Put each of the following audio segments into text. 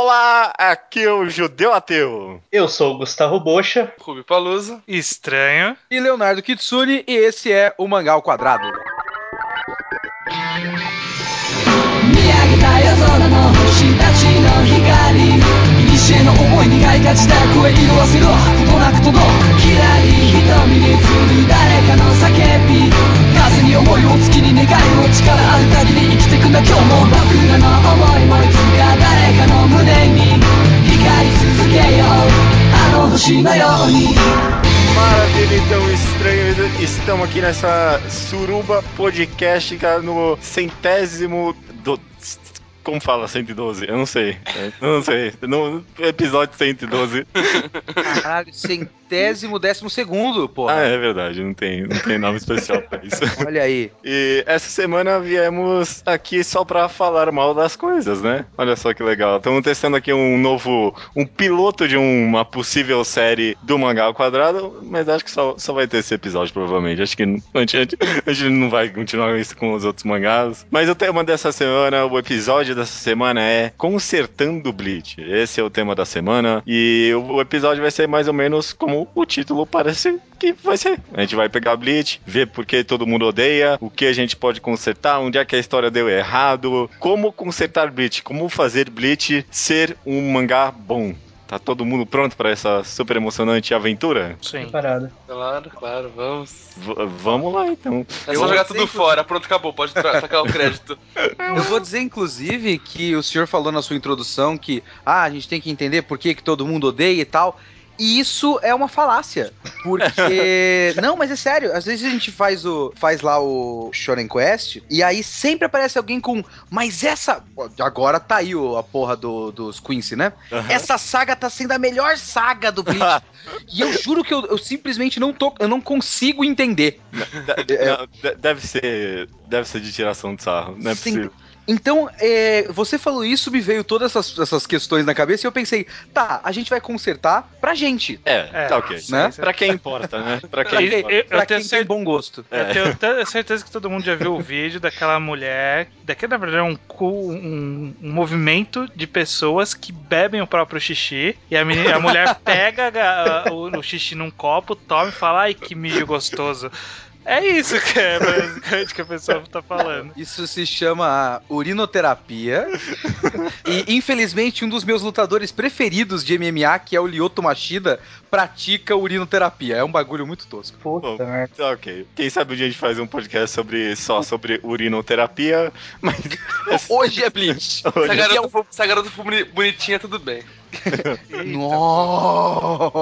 Olá, aqui é o Judeu Ateu. Eu sou o Gustavo Bocha. Rubi Palusa. Estranho. E Leonardo Kitsune, e esse é o Mangá ao Quadrado. 見上げた夜空の星たちの光古の思い苦いが自宅へ色あせることなく届くきらり瞳に映る誰かの叫び風に思いを月に願いを力ある限り生きてくんだ今日も僕らの思いもいつか誰かの胸に光り続けようあの星のように Maravilha, então, estranho. Estamos aqui nessa suruba podcast cara, no centésimo do. Como fala 112? Eu não sei. Eu não sei. No episódio 112. Caralho, centésimo décimo segundo, porra. Ah, é verdade. Não tem, não tem nome especial pra isso. Olha aí. E essa semana viemos aqui só pra falar mal das coisas, né? Olha só que legal. Estamos testando aqui um novo. um piloto de uma possível série do mangá ao quadrado, mas acho que só, só vai ter esse episódio, provavelmente. Acho que a gente, a gente não vai continuar isso com os outros mangás. Mas o tema dessa semana, o episódio dessa semana é Consertando Bleach. Esse é o tema da semana. E o episódio vai ser mais ou menos como o título parece que vai ser. A gente vai pegar Bleach, ver por que todo mundo odeia, o que a gente pode consertar, onde é que a história deu errado, como consertar Bleach, como fazer Bleach ser um mangá bom. Tá todo mundo pronto para essa super emocionante aventura? Sim. Preparado. Claro, claro, vamos. V vamos lá então. É Eu só jogar tudo que- fora, pronto, acabou, pode sacar o crédito. Eu vou dizer, inclusive, que o senhor falou na sua introdução que ah, a gente tem que entender por que, que todo mundo odeia e tal. E isso é uma falácia. Porque. Não, mas é sério. Às vezes a gente faz o. faz lá o Shonen Quest. E aí sempre aparece alguém com. Mas essa. Agora tá aí o- a porra do, dos Quincy, né? Essa saga tá sendo a melhor saga do Bleach. e eu juro que eu, eu simplesmente não tô. Eu não consigo entender. De- não, de- deve ser. Deve ser de tiração de sarro. Não é Sim. possível. Então, é, você falou isso, me veio todas essas, essas questões na cabeça e eu pensei, tá, a gente vai consertar pra gente. É, É. tá ok. Né? Pra quem importa, né? Pra quem importa. eu- pra eu tenho quem tem cer- bom gosto. É. Eu tenho te- certeza que todo mundo já viu o vídeo daquela mulher. Daquele, na verdade, é um, um, um movimento de pessoas que bebem o próprio xixi. E a, menina- a mulher pega a- o, o xixi num copo, toma e fala: ai, que mijo gostoso. É isso que é basicamente que a pessoa tá falando. Isso se chama urinoterapia. e infelizmente um dos meus lutadores preferidos de MMA, que é o Lyoto Machida, pratica urinoterapia. É um bagulho muito tosco. Puta. Tá ok. Quem sabe um dia a gente faz um podcast sobre, só sobre urinoterapia, mas. Hoje é Bleach. Se a Hoje- garota se a garota for boni- bonitinha, tudo bem. Nossa,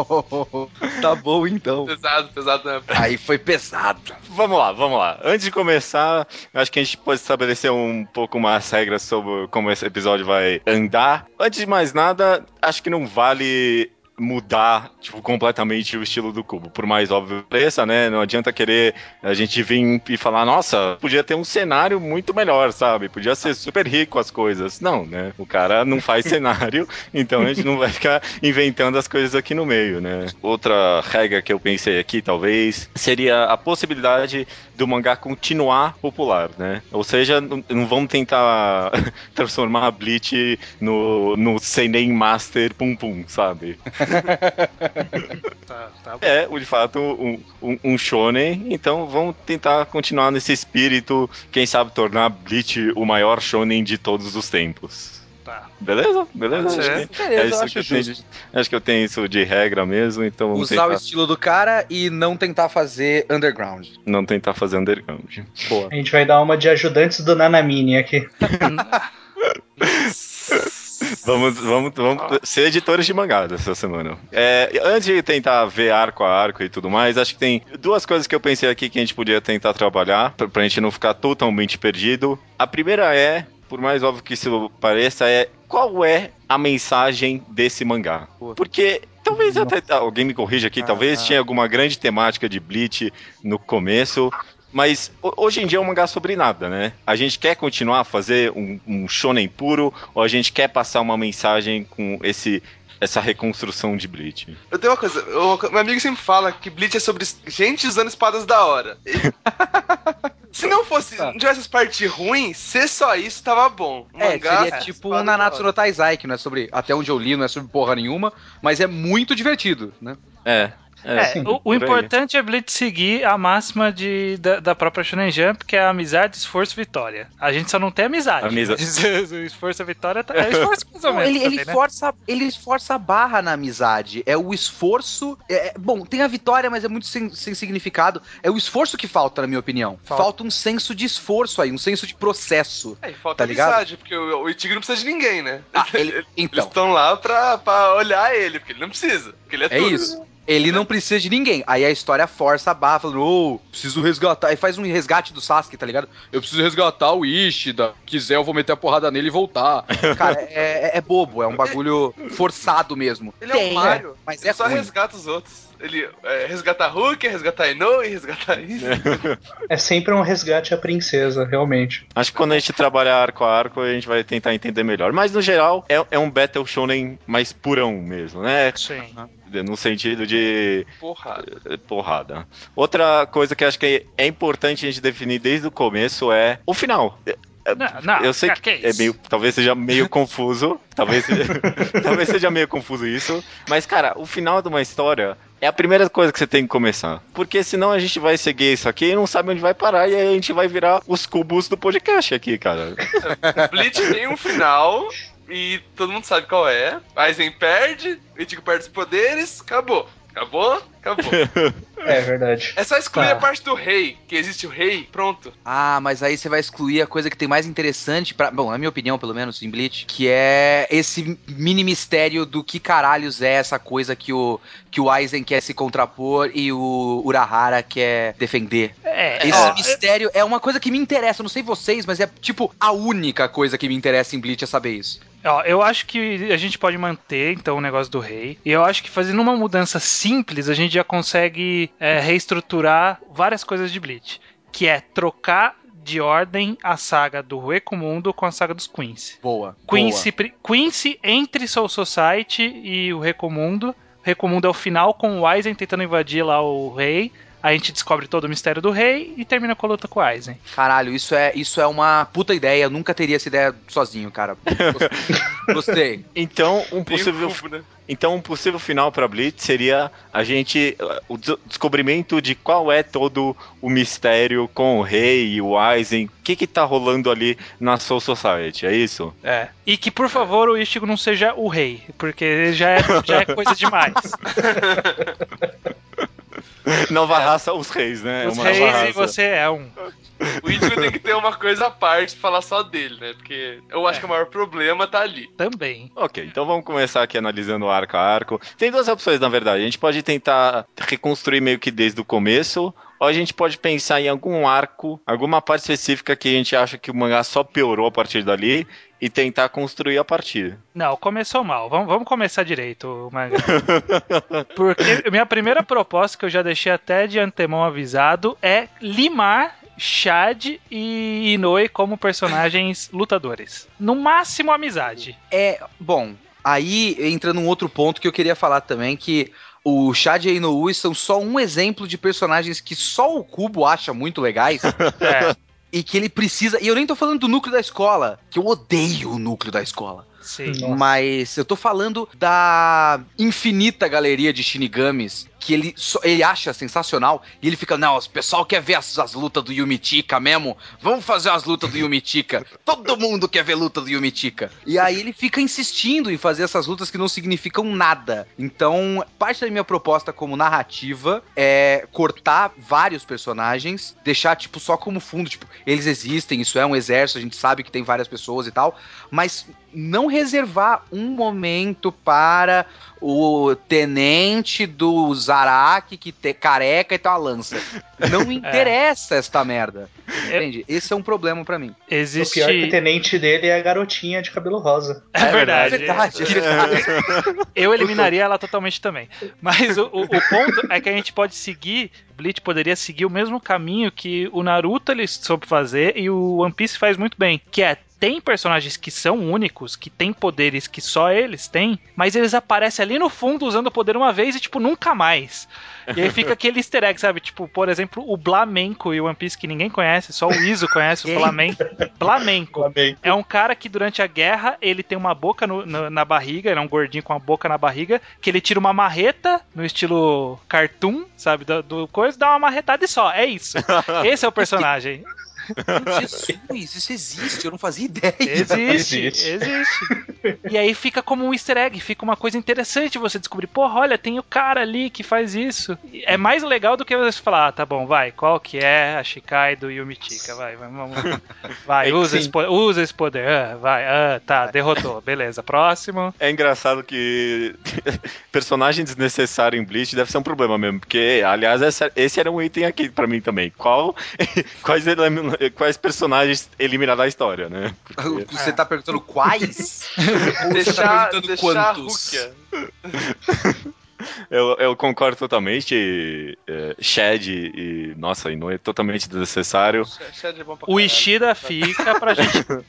tá bom então. Pesado, pesado, né? Aí foi pesado. Vamos lá, vamos lá. Antes de começar, acho que a gente pode estabelecer um pouco mais regras sobre como esse episódio vai andar. Antes de mais nada, acho que não vale mudar tipo, completamente o estilo do cubo, por mais óbvio que pareça, né? Não adianta querer a gente vir e falar, nossa, podia ter um cenário muito melhor, sabe? Podia ser super rico as coisas. Não, né? O cara não faz cenário, então a gente não vai ficar inventando as coisas aqui no meio, né? Outra regra que eu pensei aqui, talvez, seria a possibilidade do mangá continuar popular, né? Ou seja, não, não vamos tentar transformar a Bleach no, no Seinen Master Pum Pum, sabe? Tá, tá. É, de fato, um, um, um shonen, então vamos tentar continuar nesse espírito, quem sabe tornar Bleach o maior shonen de todos os tempos. Tá. Beleza? Beleza? Acho que, Beleza, eu isso acho que eu tenho, justo. de- acho que eu tenho isso de regra mesmo, então vamos Usar o tentar, estilo do cara e não tentar fazer underground. não tentar fazer underground. Boa. A gente vai dar uma de ajudantes do Nanamini aqui. Vamos, vamos, vamos ser editores de mangá dessa semana. É, antes de tentar ver arco a arco e tudo mais, acho que tem duas coisas que eu pensei aqui que a gente podia tentar trabalhar, pra, pra gente não ficar totalmente perdido. A primeira é, por mais óbvio que isso pareça, é qual é a mensagem desse mangá? Porque Talvez até alguém me corrija aqui, talvez tinha alguma grande temática de Bleach no começo, mas ho- hoje em dia é um mangá sobre nada, né? A gente quer continuar a fazer um, um shonen puro ou a gente quer passar uma mensagem com esse essa reconstrução de Bleach? Eu tenho uma coisa, eu- meu amigo sempre fala que Bleach é sobre gente usando espadas da hora. Se não fosse, Tá. não tivesse as partes ruins, ser só isso tava bom. O É, mangá, seria tipo um Nanatsu no Taizai, que não é sobre, até onde eu li, não é sobre porra nenhuma, mas é muito divertido, né? É. É, É, o, o importante é Blitz seguir a máxima de, da, da própria Shonen Jump, que é amizade, esforço, vitória. A gente só não tem amizade. O esforço e a vitória tá, é esforço mais ou menos. ele, ele, também, né? força, ele força a barra na amizade. É o esforço. é- é- bom, tem a vitória, mas é muito sem, sem significado. É o esforço que falta, na minha opinião. Falta. Falta, um senso de esforço aí, um senso de processo. É, e falta Tá ligado? amizade, porque o, o não precisa de ninguém, né? Ah, ele- Eles então, estão lá pra, pra olhar ele, porque ele não precisa. Porque ele é, é tudo. isso. Ele não precisa de ninguém. Aí a história força a barra, falando, ô, preciso resgatar. Aí faz um resgate do Sasuke, tá ligado? Eu preciso resgatar o Ishida. Quiser, eu vou meter a porrada nele e voltar. Cara, é, é- é bobo, é um bagulho forçado mesmo. Ele é o Mario. mas Ele é só ruim. resgata os outros. Ele é, resgata Hulk, resgata Inoue, resgata isso. É sempre um resgate à princesa, realmente. Acho que quando a gente trabalhar arco a arco, a gente vai tentar entender melhor. Mas no geral, é, é um Battle Shonen mais purão mesmo, né? Sim. No sentido de Porra. eh, porrada. Outra coisa que acho que é importante a gente definir desde o começo é o final. Não, não, Eu sei que, é isso? meio, talvez seja meio confuso, talvez seja, talvez seja meio confuso isso, mas cara, o final de uma história é a primeira coisa que você tem que começar, porque senão a gente vai seguir isso aqui e não sabe onde vai parar e aí a gente vai virar os cubos do podcast aqui, cara. Bleach tem um final e todo mundo sabe qual é. Aizen perde, o Ichigo perde os poderes, acabou. Acabou? Acabou. É verdade. É só excluir Tá. a parte do rei, que existe o rei, pronto. Ah, mas aí você vai excluir a coisa que tem mais interessante, pra, bom, na minha opinião, pelo menos, em Bleach, que é esse mini mistério do que caralhos é essa coisa que o, que o Aizen quer se contrapor e o Urahara quer defender. É, Esse ó, mistério é uma coisa que me interessa, eu não sei vocês, mas é tipo a única coisa que me interessa em Bleach é saber isso. Ó, eu acho que a gente pode manter, então, o negócio do rei. E eu acho que fazendo uma mudança simples, a gente já consegue é, reestruturar várias coisas de Bleach. Que é trocar de ordem a saga do Mundo com a saga dos Quincy. Boa. Quincy, pri- Quincy entre Soul Society e o Recomundo. O Recomundo é o final com o Aizen tentando invadir lá o rei. A gente descobre todo o mistério do rei e termina com a luta com o Aizen. Caralho, isso é, isso é uma puta ideia. Eu nunca teria essa ideia sozinho, cara. Gostei. Então, um possível cubo, né? Então, um possível final para Blitz seria a gente. o des- descobrimento de qual é todo o mistério com o rei e o Aizen. O que que tá rolando ali na Soul Society, é isso? É. E que, por favor, o Ichigo não seja o rei, porque já é, já é coisa demais. Nova raça, os reis, né? Os reis e você é um. O Ichigo tem que ter uma coisa à parte, falar só dele, né? Porque eu acho É. que o maior problema tá ali. Também. Ok, então vamos começar aqui analisando arco a arco. Tem duas opções, na verdade. A gente pode tentar reconstruir meio que desde o começo, ou a gente pode pensar em algum arco, alguma parte específica que a gente acha que o mangá só piorou a partir dali e tentar construir a partir. Não, começou mal. Vamos, vamos começar direito, o mangá. Porque minha primeira proposta, que eu já deixei até de antemão avisado, é limar Chad e Inoue como personagens lutadores. No máximo, amizade. É, bom, aí entra num outro ponto que eu queria falar também, que o Chad e a Inoue são só um exemplo de personagens que só o Cubo acha muito legais É, e que ele precisa. E eu nem tô falando do núcleo da escola, que eu odeio o núcleo da escola. Sim. Mas eu tô falando da infinita galeria de Shinigamis que ele, só- ele acha sensacional e ele fica, não, o pessoal quer ver as, as lutas do Yumitika mesmo, vamos fazer as lutas do Yumitika, todo mundo quer ver luta do Yumitika. E aí ele fica insistindo em fazer essas lutas que não significam nada. Então, parte da minha proposta como narrativa é cortar vários personagens, deixar, tipo, só como fundo, tipo, eles existem, isso é um exército, a gente sabe que tem várias pessoas e tal, mas não reservar um momento para o tenente do Zaraki que te careca e tem uma lança. Não me interessa esta merda. Entende? Esse é um problema pra mim. O pior é que o Existe. tenente dele é a garotinha de cabelo rosa. É verdade. É verdade, é verdade. Eu eliminaria ela totalmente também. Mas o, o- o ponto é que a gente pode seguir. Bleach poderia seguir o mesmo caminho que o Naruto ele soube fazer e o One Piece faz muito bem, que é tem personagens que são únicos, que têm poderes que só eles têm, mas eles aparecem ali no fundo usando o poder uma vez e, tipo, nunca mais. E aí fica aquele easter egg, sabe? Tipo, por exemplo, o Blamenco e One Piece que ninguém conhece, só o Iso conhece o Blamenco. Blamenco. É um cara que durante a guerra ele tem uma boca no- no- na barriga, ele é um gordinho com a boca na barriga, que ele tira uma marreta no estilo cartoon, sabe? Do, do coisa, dá uma marretada e só. É isso. Esse é o personagem. Jesus, isso existe, eu não fazia ideia. Existe, Existe. existe. E aí fica como um easter egg, fica uma coisa interessante você descobrir, porra, olha, tem o cara ali que faz isso. É mais legal do que você falar, ah, tá bom, vai, qual que é a Shikaido e o Mitika, vai, vai, vamos. Vai, É usa esse, po- usa esse poder, ah, vai, ah, tá, derrotou, beleza, próximo. É engraçado que personagem desnecessário em Bleach deve ser um problema mesmo, porque, aliás, essa- esse era um item aqui pra mim também. Qual, quais, elim- quais personagens eliminar da história, né? Porque- Você tá perguntando quais? Ou você Deixar, tá perguntando deixar a quantos? Eu, eu concordo totalmente. É, Shed e. Nossa, Inoue é totalmente desnecessário. Shed é bom pra O. Ishida fica pra gente.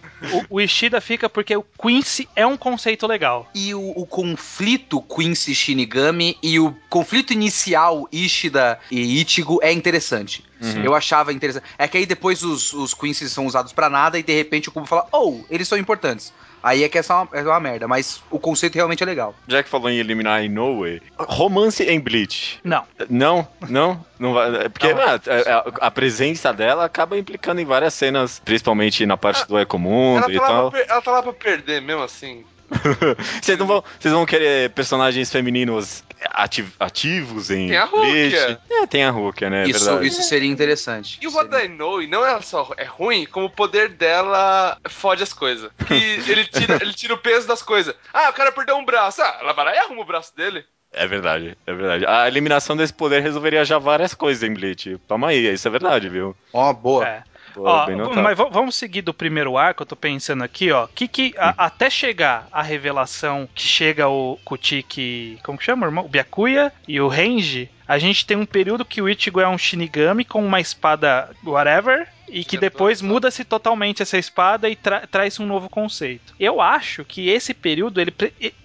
O, o Ishida fica porque o Quincy é um conceito legal. E o, o conflito Quincy Shinigami e o conflito inicial Ishida e Ichigo é interessante. Uhum. Eu achava interessante. É que aí depois os, os Quincy são usados pra nada e de repente o Kubo fala, oh, eles são importantes. Aí é que essa é uma, é uma merda, mas o conceito realmente é legal. Já que falou em eliminar Inoue, romance em Bleach. Não. Não, não, não vai. é Porque Não. ah, é- é- a, presença dela acaba implicando em várias cenas, principalmente na parte do Ecomundo Ela e tá, lá tal. pra, ela tá lá pra perder mesmo assim. Vocês não vão, vocês vão querer personagens femininos ati- ativos em Tem a Bleach? Rukia. É, tem a Rukia, né? é isso, verdade. isso seria interessante. E o Seria. Wadainoi não é só é ruim, como o poder dela fode as coisas. Que ele tira, ele tira o peso das coisas. Ah, o cara perdeu um braço. Ah, ela vai lá e arruma o braço dele. É verdade, é verdade. A eliminação desse poder resolveria já várias coisas em Bleach. Toma aí, isso é verdade, viu? Ó, boa. É. Ó, mas vamos seguir do primeiro arco, eu tô pensando aqui, ó. Que que a- até chegar a revelação que chega o Kutiki, como que chama, irmão? O Byakuya e o Renji, a gente tem um período que o Ichigo é um Shinigami com uma espada whatever e que depois muda-se totalmente essa espada e tra- traz um novo conceito. Eu acho que esse período ele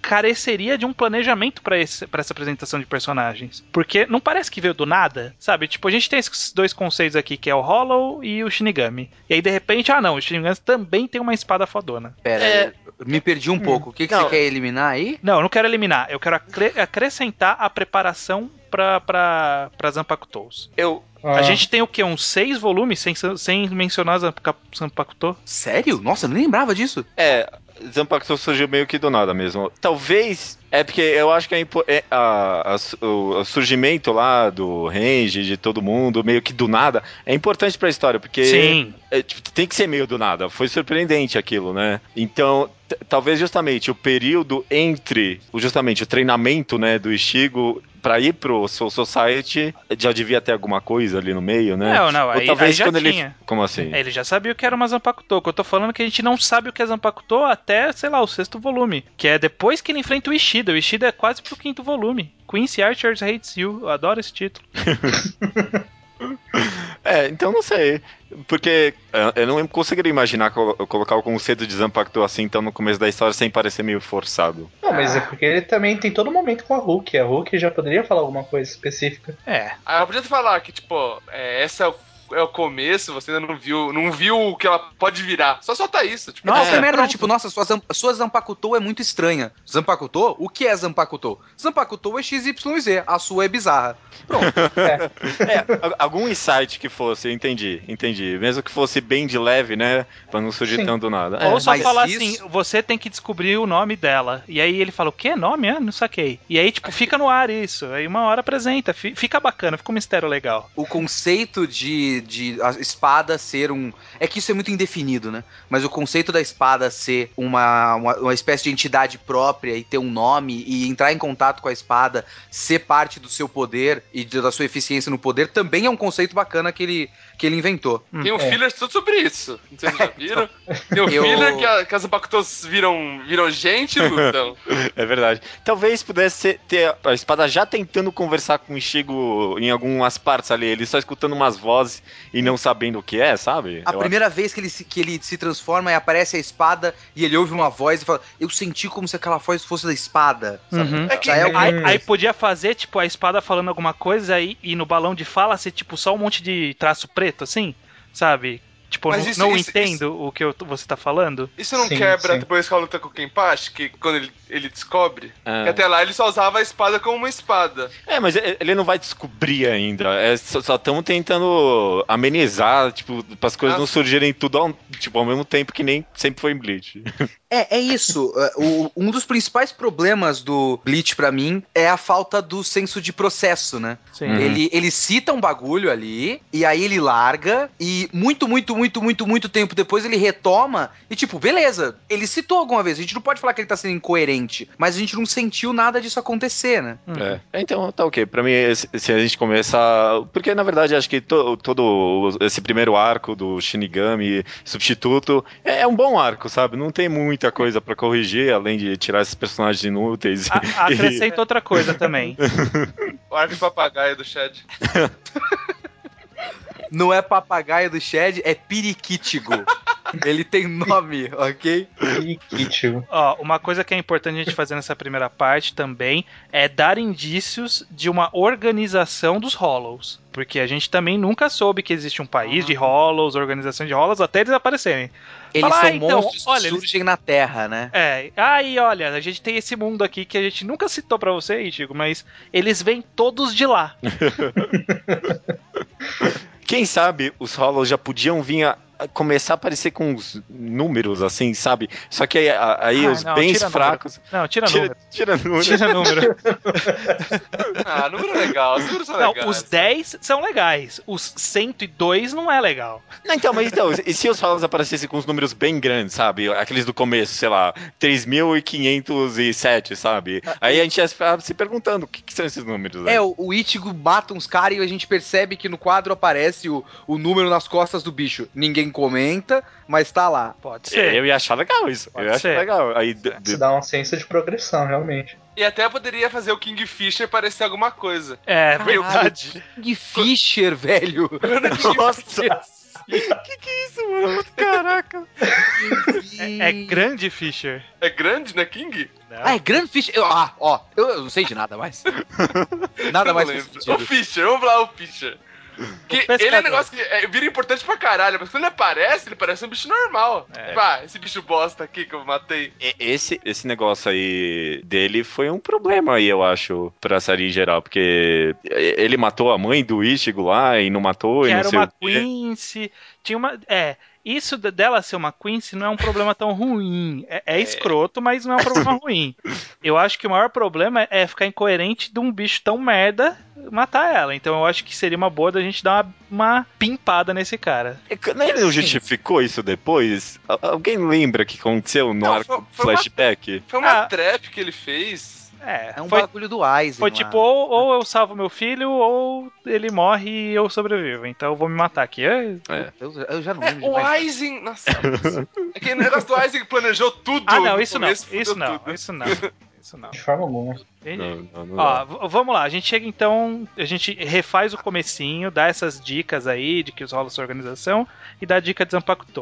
careceria de um planejamento pra essa apresentação de personagens, porque não parece que veio do nada, sabe? Tipo, a gente tem esses dois conceitos aqui que é o Hollow e o Shinigami. E aí de repente, ah não, o Shinigami também tem uma espada fodona. Pera, É. me perdi um pouco. O que, que Não. você quer eliminar aí? Não, eu não quero eliminar, eu quero acre- acrescentar a preparação pra, pra, pra Zanpakutos. Eu, Ah, A gente tem o quê? Uns seis volumes sem, sem mencionar Zanpa- Zanpakuto? Sério? Nossa, eu nem lembrava disso. É, Zanpakuto surgiu meio que do nada mesmo. Talvez. É porque eu acho que a é, a- a o, o surgimento lá do range, de todo mundo, meio que do nada, é importante pra história, porque é, tipo, tem que ser meio do nada. Foi surpreendente aquilo, né? Então, talvez justamente o período entre o, justamente o treinamento, né, do Ishigo pra ir pro Soul Society já devia ter alguma coisa ali no meio, né? Não, não, Ou aí, talvez aí já quando ele. tinha. Como assim? É, Ele já sabia o que era uma Zanpakuto. que Eu tô falando que a gente não sabe o que é Zanpakuto até, sei lá, o sexto volume. Que é depois que ele enfrenta o Ishida. O Ishida é quase pro quinto volume. Quincy Archers Hates You. Eu adoro esse título. É, então não sei. Porque é, eu não conseguiria imaginar colo- colocar o conceito de Zanpakuto assim então no começo da história sem parecer meio forçado. Não, mas é porque ele também tem todo momento com a Hulk. A Hulk já poderia falar alguma coisa específica. É. Ah, eu podia falar que, tipo, é, esse é o, é começo, você ainda não viu, não viu o que ela pode virar. Só solta isso. Tipo, Nossa, É, merda, pronto. tipo, nossa, sua, sua Zanpakuto é muito estranha. Zanpakuto? O que é Zanpakuto? Zanpakuto é XYZ, a sua é bizarra. É, a- algum insight que fosse, eu entendi, entendi. Mesmo que fosse bem de leve, né? Pra não surgir Sim. tão do nada. Ou É, só mas falar isso- assim, você tem que descobrir o nome dela. E aí ele fala, o que? Nome? Ah, não saquei. E aí, tipo, fica no ar isso. Aí uma hora apresenta. fi- Fica bacana, fica um mistério legal. O conceito de, de a espada ser um. É que isso é muito indefinido, né? Mas o conceito da espada ser uma, uma, uma espécie de entidade própria e ter um nome e entrar em contato com a espada, ser parte do seu poder e da sua eficiência no poder, também é um conceito bacana que ele, que ele inventou. Tem um É. filler tudo sobre isso. Não sei se vocês já viram. Tem um Eu- filler que, a, que as Zapakutos viram, viram gente e lutam. é verdade. Talvez pudesse ser- ter a espada já tentando conversar com o Ishigo em algumas partes ali, ele só escutando umas vozes e não sabendo o que é, sabe? A Eu primeira vez que ele, se, que ele se transforma e aparece a espada e ele ouve uma voz e fala: Eu senti como se aquela voz fosse da espada. sabe? Uhum. É que- é o- Aí, aí podia fazer, tipo, a espada falando alguma coisa aí, e no balão de fala ser, tipo, só um monte de traço preto, assim, sabe? Tipo, Mas não, isso- não isso- entendo o que eu- você tá falando. Isso não Sim, quebra sim. depois que ela luta com o Kenpachi, que quando ele, ele descobre? Que até lá ele só usava a espada como uma espada. É, mas ele não vai descobrir ainda. É, só estamos tentando amenizar, tipo, para as coisas Ah, não surgirem tudo ao, tipo, ao mesmo tempo que nem sempre foi em Bleach. É, é isso. É, o- um dos principais problemas do Bleach pra mim é a falta do senso de processo, né? Sim. Uhum. Ele, ele cita um bagulho ali, e aí ele larga, e muito, muito, muito, muito, muito tempo depois ele retoma, e tipo, beleza, ele citou alguma vez, a gente não pode falar que ele tá sendo incoerente, mas a gente não sentiu nada disso acontecer, né? Uhum. É. Então, tá ok. Pra mim, se, a gente começar. Porque, na verdade, acho que to- todo esse primeiro arco do Shinigami substituto é, é um bom arco, sabe? Não tem muita coisa pra corrigir, além de tirar esses personagens inúteis. A- acrescenta outra coisa também. O de papagaio do Chad. Não é papagaio do Shed, é periquítigo. ele tem nome, ok? Periquítico. Ó, uma coisa que é importante a gente fazer nessa primeira parte também é dar indícios de uma organização dos Hollows. Porque a gente também nunca soube que existe um país de Hollows, organização de Hollows, até eles aparecerem. Eles Fala, são ah, então, monstros olha, que eles- surgem na Terra, né? É, aí olha, a gente tem esse mundo aqui que a gente nunca citou pra você, Chico, mas eles vêm todos de lá. Quem sabe os Hollows já podiam vir a começar a aparecer com uns números, assim, sabe? Só que aí, aí Ah, os não, bens tira fracos. Não, tira, Tira, número. tira número. Tira número. Ah, número legal, os números são Não, legais. os 10 são legais. Os 102 não é legal. Não, então, mas então, e se os Hollows aparecessem com os números bem grandes, sabe? Aqueles do começo, sei lá, 3.507, sabe? Aí a gente ia ficar se perguntando o que, que são esses números. né? É, o, o Ichigo mata uns caras e a gente percebe que no quadro aparece o, o número nas costas do bicho. Ninguém comenta, mas tá lá. Pode ser. Eu ia achar legal isso. Pode eu ia achar legal. Aí, Isso dá uma ciência de progressão, realmente. E até poderia fazer o Kingfisher parecer alguma coisa. É Caralho. verdade. King Fisher, velho. Nossa! que que é isso, mano? Caraca! É, é grande Fischer. É grande, né, King? Ah, é Grand Fisher. Eu- ah, ó, eu, eu não sei de nada mais. Nada Eu mais. O. Fisher, vamos lá, o Fisher. Que ele é um negócio que é, vira importante pra caralho, mas quando ele aparece, ele parece um bicho normal. É. Pá, esse bicho bosta aqui que eu matei. E- Esse, esse negócio aí dele foi um problema aí, eu acho, pra série em geral, porque ele matou a mãe do Ichigo lá e não matou Que e não era sei uma o quê. Quincy. Tinha uma. É. Isso de- dela ser uma Quincy não é um problema tão ruim. É, é escroto, mas não é um problema ruim. Eu acho que o maior problema é ficar incoerente de um bicho tão merda matar ela. Então eu acho que seria uma boa da gente dar uma, uma pimpada nesse cara. É que- Ele não justificou isso depois? Al- Alguém lembra o que aconteceu no Não, arco foi- foi uma- flashback? Foi uma Ah. trap que ele fez. É, É um foi, bagulho do Aizen. foi lá. tipo, ou, ou eu salvo meu filho, ou ele morre e eu sobrevivo. Então eu vou me matar aqui. É- Eu, eu já não É, lembro. o demais. Aizen. Nossa. é que o negócio do Aizen que planejou tudo. Ah, não, isso não. Isso não, tudo. isso não. Isso não. De forma alguma. Não, não, não. Ó, vamos lá, a gente chega então, a gente refaz o comecinho, dá essas dicas aí de que os rolos sua organização e dá a dica de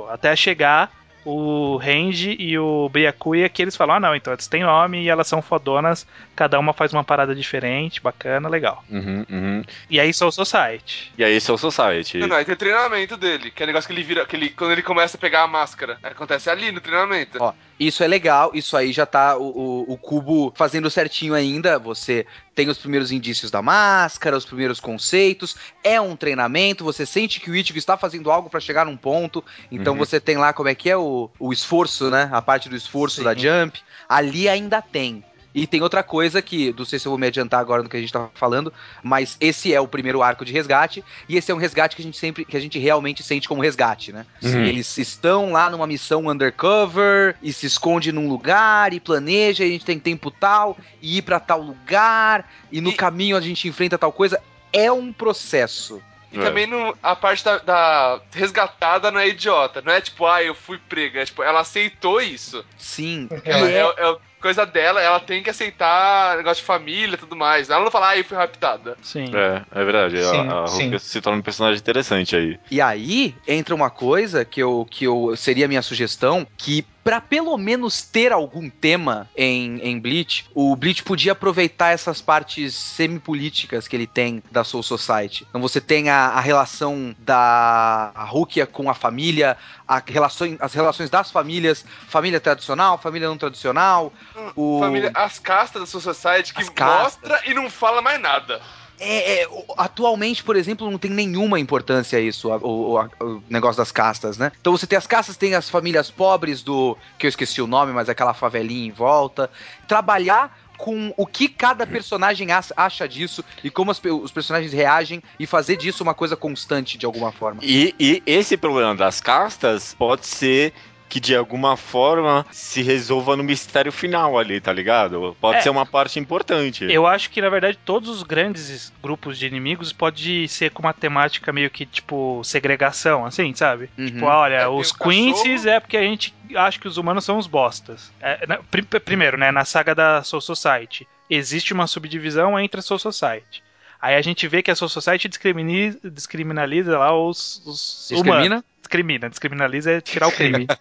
até chegar o Range e o Byakuya que eles falam, ah não, então eles têm nome e elas são fodonas, cada uma faz uma parada diferente, bacana, legal. Uhum, uhum. E aí Soul Society. E aí, Soul Society. Não, não, aí tem treinamento dele, que é o negócio que ele vira, que ele, quando ele começa a pegar a máscara. Acontece ali no treinamento. Ó, Isso é legal, isso aí já tá o, o, o cubo fazendo certinho ainda. Você tem os primeiros indícios da máscara, os primeiros conceitos. É um treinamento, você sente que o Ichigo está fazendo algo pra chegar num ponto. Então Uhum. você tem lá como é que é o, o esforço, né? A parte do esforço Sim. da Jump. Ali ainda tem. E tem outra coisa que, não sei se eu vou me adiantar agora no que a gente tá falando, mas esse é o primeiro arco de resgate, e esse é um resgate que a gente sempre, que a gente realmente sente como resgate, né? Uhum. Eles estão lá numa missão undercover e se esconde num lugar e planeja, e a gente tem tempo tal, e ir pra tal lugar, e no E- caminho a gente enfrenta tal coisa. É um processo. E É. também não, a parte da, da resgatada não é idiota. Não é tipo, ah, eu fui prega. É, tipo, ela aceitou isso. Sim. Ela É, é, é o- coisa dela, ela tem que aceitar negócio de família e tudo mais. Ela não fala, ai, fui raptada. Sim. É, é verdade. a- Sim, a, sim. Rukia se torna um personagem interessante aí. E aí entra uma coisa que eu, que eu seria a minha sugestão, que pra pelo menos ter algum tema em, em Bleach, o Bleach podia aproveitar essas partes semipolíticas que ele tem da Soul Society. Então você tem a, a relação da Rukia com a família, as relações das famílias, família tradicional, família não tradicional, o... Família, as castas da sua society que mostra e não fala mais nada. É, é, atualmente, por exemplo, não tem nenhuma importância isso, o, o- o negócio das castas, né? Então você tem as castas, tem as famílias pobres do. que eu esqueci o nome, mas é aquela favelinha em volta. Trabalhar com o que cada personagem acha disso e como as os personagens reagem e fazer disso uma coisa constante de alguma forma. E, e esse problema das castas pode ser que de alguma forma se resolva no mistério final ali, tá ligado? Pode É. ser uma parte importante. Eu acho que, na verdade, todos os grandes grupos de inimigos pode ser com uma temática meio que, tipo, segregação, assim, sabe? Uhum. Tipo, olha, É, os. Quincy's é porque a gente acha que os humanos são os bostas. É, na- pri- primeiro, né, na saga da Soul Society, existe uma subdivisão entre a Soul Society. Aí a gente vê que a Soul Society discrimini- descriminaliza lá os, os humanos. Discrimina? Descriminaliza é tirar o crime.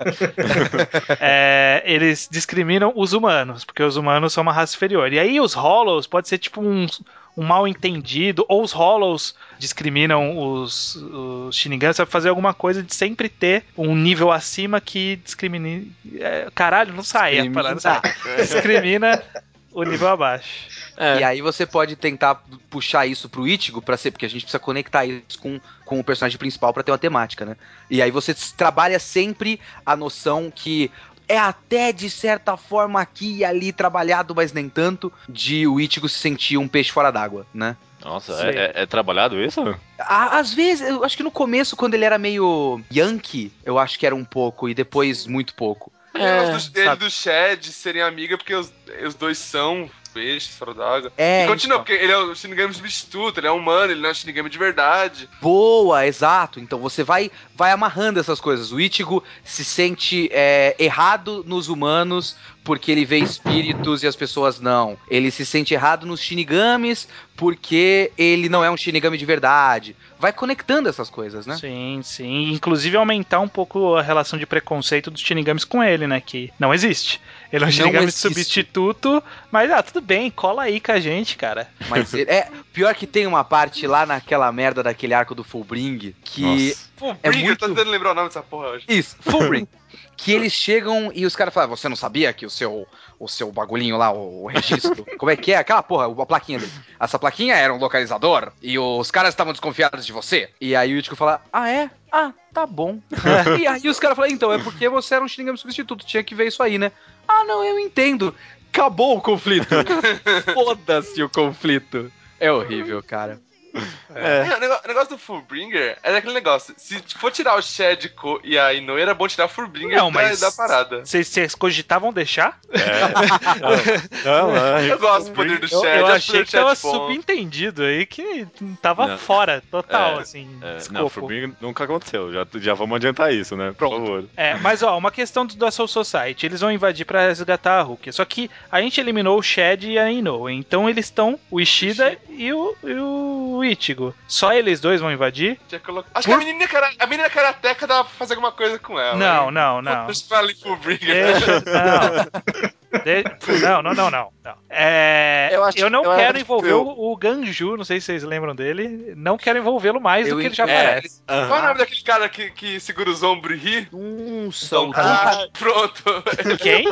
É, eles discriminam os humanos, porque os humanos são uma raça inferior. E aí os Hollows pode ser tipo um, um mal entendido, ou os Hollows discriminam os, os Shinigami, sabe fazer alguma coisa de sempre ter um nível acima que discrimine. é, caralho, não sai a Discrimina. parada. Discrimina o nível abaixo. É. E aí você pode tentar puxar isso pro Ichigo pra ser, porque a gente precisa conectar isso com, com o personagem principal pra ter uma temática, né? E aí você trabalha sempre a noção que é até de certa forma aqui e ali trabalhado, mas nem tanto, de o Ichigo se sentir um peixe fora d'água, né? Nossa, Sei. é, é- é trabalhado isso? Às vezes, eu acho que no começo, quando ele era meio yankee, eu acho que era um pouco, e depois muito pouco. Negócio do- dele e sabe. do Shed serem amiga porque os, os dois são peixes fora d'água. É, e continua, então. porque ele é o Shinigami substituto, ele é humano, ele não é um Shinigami de verdade. Boa, exato. Então você vai vai amarrando essas coisas. O Ichigo se sente é, errado nos humanos porque ele vê espíritos e as pessoas não. Ele se sente errado nos Shinigamis porque ele não é um Shinigami de verdade. Vai conectando essas coisas, né? Sim, sim. Inclusive aumentar um pouco a relação de preconceito dos Shinigamis com ele, né? Que não existe. Ele é um Shinigami substituto, mas ah, tudo bem, cola aí com a gente, cara. Mas ele- é pior que tem uma parte lá naquela merda daquele arco do Fullbring que Nossa. Pô, É muito- eu tô tentando lembrar o nome dessa porra hoje. Isso, Fullbring. que eles chegam e os caras falam: Você não sabia que o seu, o seu bagulhinho lá, o, o registro, como é que é? Aquela porra, a plaquinha dele. Essa plaquinha era um localizador e os caras estavam desconfiados de você. E aí o Ichigo fala: Ah, é? Ah, tá bom. e aí os caras falam: Então, é porque você era um Shinigami substituto, tinha que ver isso aí, né? Ah, não, eu entendo. Acabou o conflito. Foda-se o conflito. É horrível, cara. É. É, o o negócio do Fullbringer é daquele negócio. Se for tirar o Shed e a Inoue, era bom tirar o Fullbringer Não, da, mas- da parada. Vocês cogitavam deixar? Não, não, Eu gosto do poder do Eu, Shed. eu acho o achei que tava bom. subentendido aí que tava Não. fora, total, É, assim, É, escopo. não, Fullbringer nunca aconteceu. Já, já vamos adiantar isso, né? Por favor. É, mas ó, uma questão do, da Soul Society. Eles vão invadir pra resgatar a Hulk. Só que a gente eliminou o Shed e a Inoue. Então eles estão, o Ishida e o, e o Ichigo. Só eles dois vão invadir? Colo- Acho que a menina, cara... a menina karateca dá pra fazer alguma coisa com ela. não, hein? não, não. Deixa eu não. De- não, não, não, não. não. É, eu, Eu acho- não eu quero envolver que eu- o, o Ganju, não sei se vocês lembram dele. Não quero envolvê-lo mais Eu do que ele já parece. Qual é o nome daquele cara que, que segura os ombros e ri? Nossa, o Ah, pronto. Quem?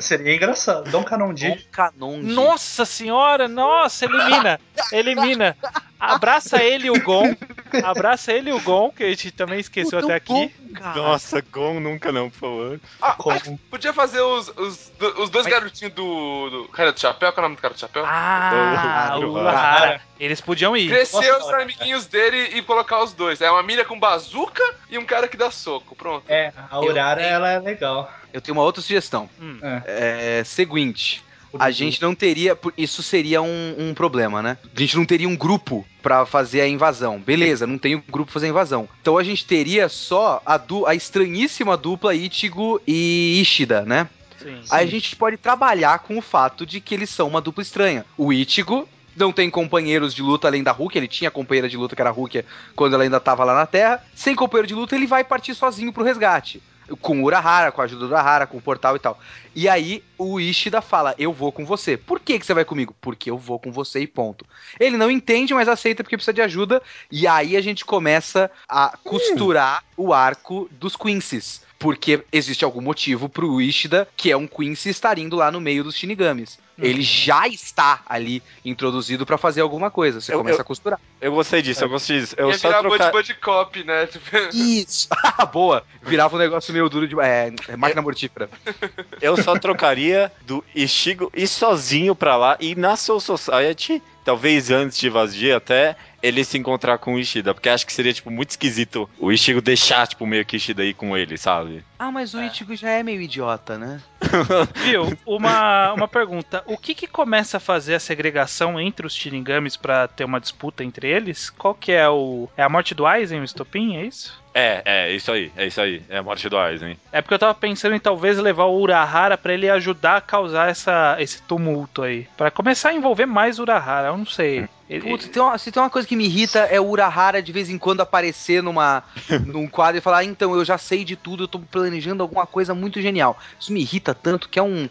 Seria engraçado. Dom Canondi. Dom Canon. Nossa senhora, nossa, elimina, elimina. Abraça ele e o Gon. Abraça ele e o Gon, que a gente também esqueceu até aqui. Nossa, Gon nunca não, por favor. Ah, que podia fazer os, os, os dois garotinhos do, do cara do chapéu. Qual é o nome do cara do chapéu? Ah, O- o o- Lahara. Eles podiam ir. Crescer Nossa, os amiguinhos dele e colocar os dois. É uma mira com bazuca e um cara que dá soco. Pronto. É, a Urara, Eu- ela é legal. Eu tenho uma outra sugestão. Hum. É. É seguinte. A gente não teria. Isso seria um, um problema, né? A gente não teria um grupo pra fazer a invasão. Beleza, não tem um grupo pra fazer a invasão. Então a gente teria só a, du a estranhíssima dupla Ichigo e Ishida, né? Sim. Aí a gente pode trabalhar com o fato de que eles são uma dupla estranha. O Ichigo não tem companheiros de luta além da Hulk, ele tinha companheira de luta que era a Hulk quando ela ainda tava lá na Terra. Sem companheiro de luta, ele vai partir sozinho pro resgate. Com Urahara, com a ajuda do Urahara, com o portal e tal. E aí o Ishida fala: Eu vou com você. Por que, que você vai comigo? Porque eu vou com você e ponto. Ele não entende, mas aceita porque precisa de ajuda. E aí a gente começa a costurar o arco dos Quincy's. Porque existe algum motivo pro Ishida, que é um Quincy, estar indo lá no meio dos Shinigamis. Ele já está ali introduzido pra fazer alguma coisa. Você Eu- começa eu- a costurar. Eu gostei disso, eu gostei disso. Eu Ia só virar trocar... Bud Bud Cop, né? Isso! Boa! Virava um negócio meio duro de. É, é máquina mortífera. Eu só trocaria do Ishigo ir sozinho pra lá e na Soul Society, talvez antes de Vazia até, ele se encontrar com o Ishida. Porque acho que seria, tipo, muito esquisito o Ishigo deixar, tipo, meio que Ishida ir com ele, sabe? Ah, mas o Ichigo já é meio idiota, né? Viu? Uma, uma pergunta. O que que começa a fazer a segregação entre os Shinigamis pra ter uma disputa entre eles? Qual que é o... É a morte do Aizen, o estopim, é isso? É, é, isso aí, é isso aí. É a morte do Aizen. É porque eu tava pensando em talvez levar o Urahara pra ele ajudar a causar essa, esse tumulto aí. Pra começar a envolver mais o Urahara, eu não sei. Ele- tem uma, se tem uma coisa que me irrita é o Urahara de vez em quando aparecer numa, num quadro e falar, ah, então, eu já sei de tudo, eu tô planejando alguma coisa muito genial. Isso me irrita tanto que é um.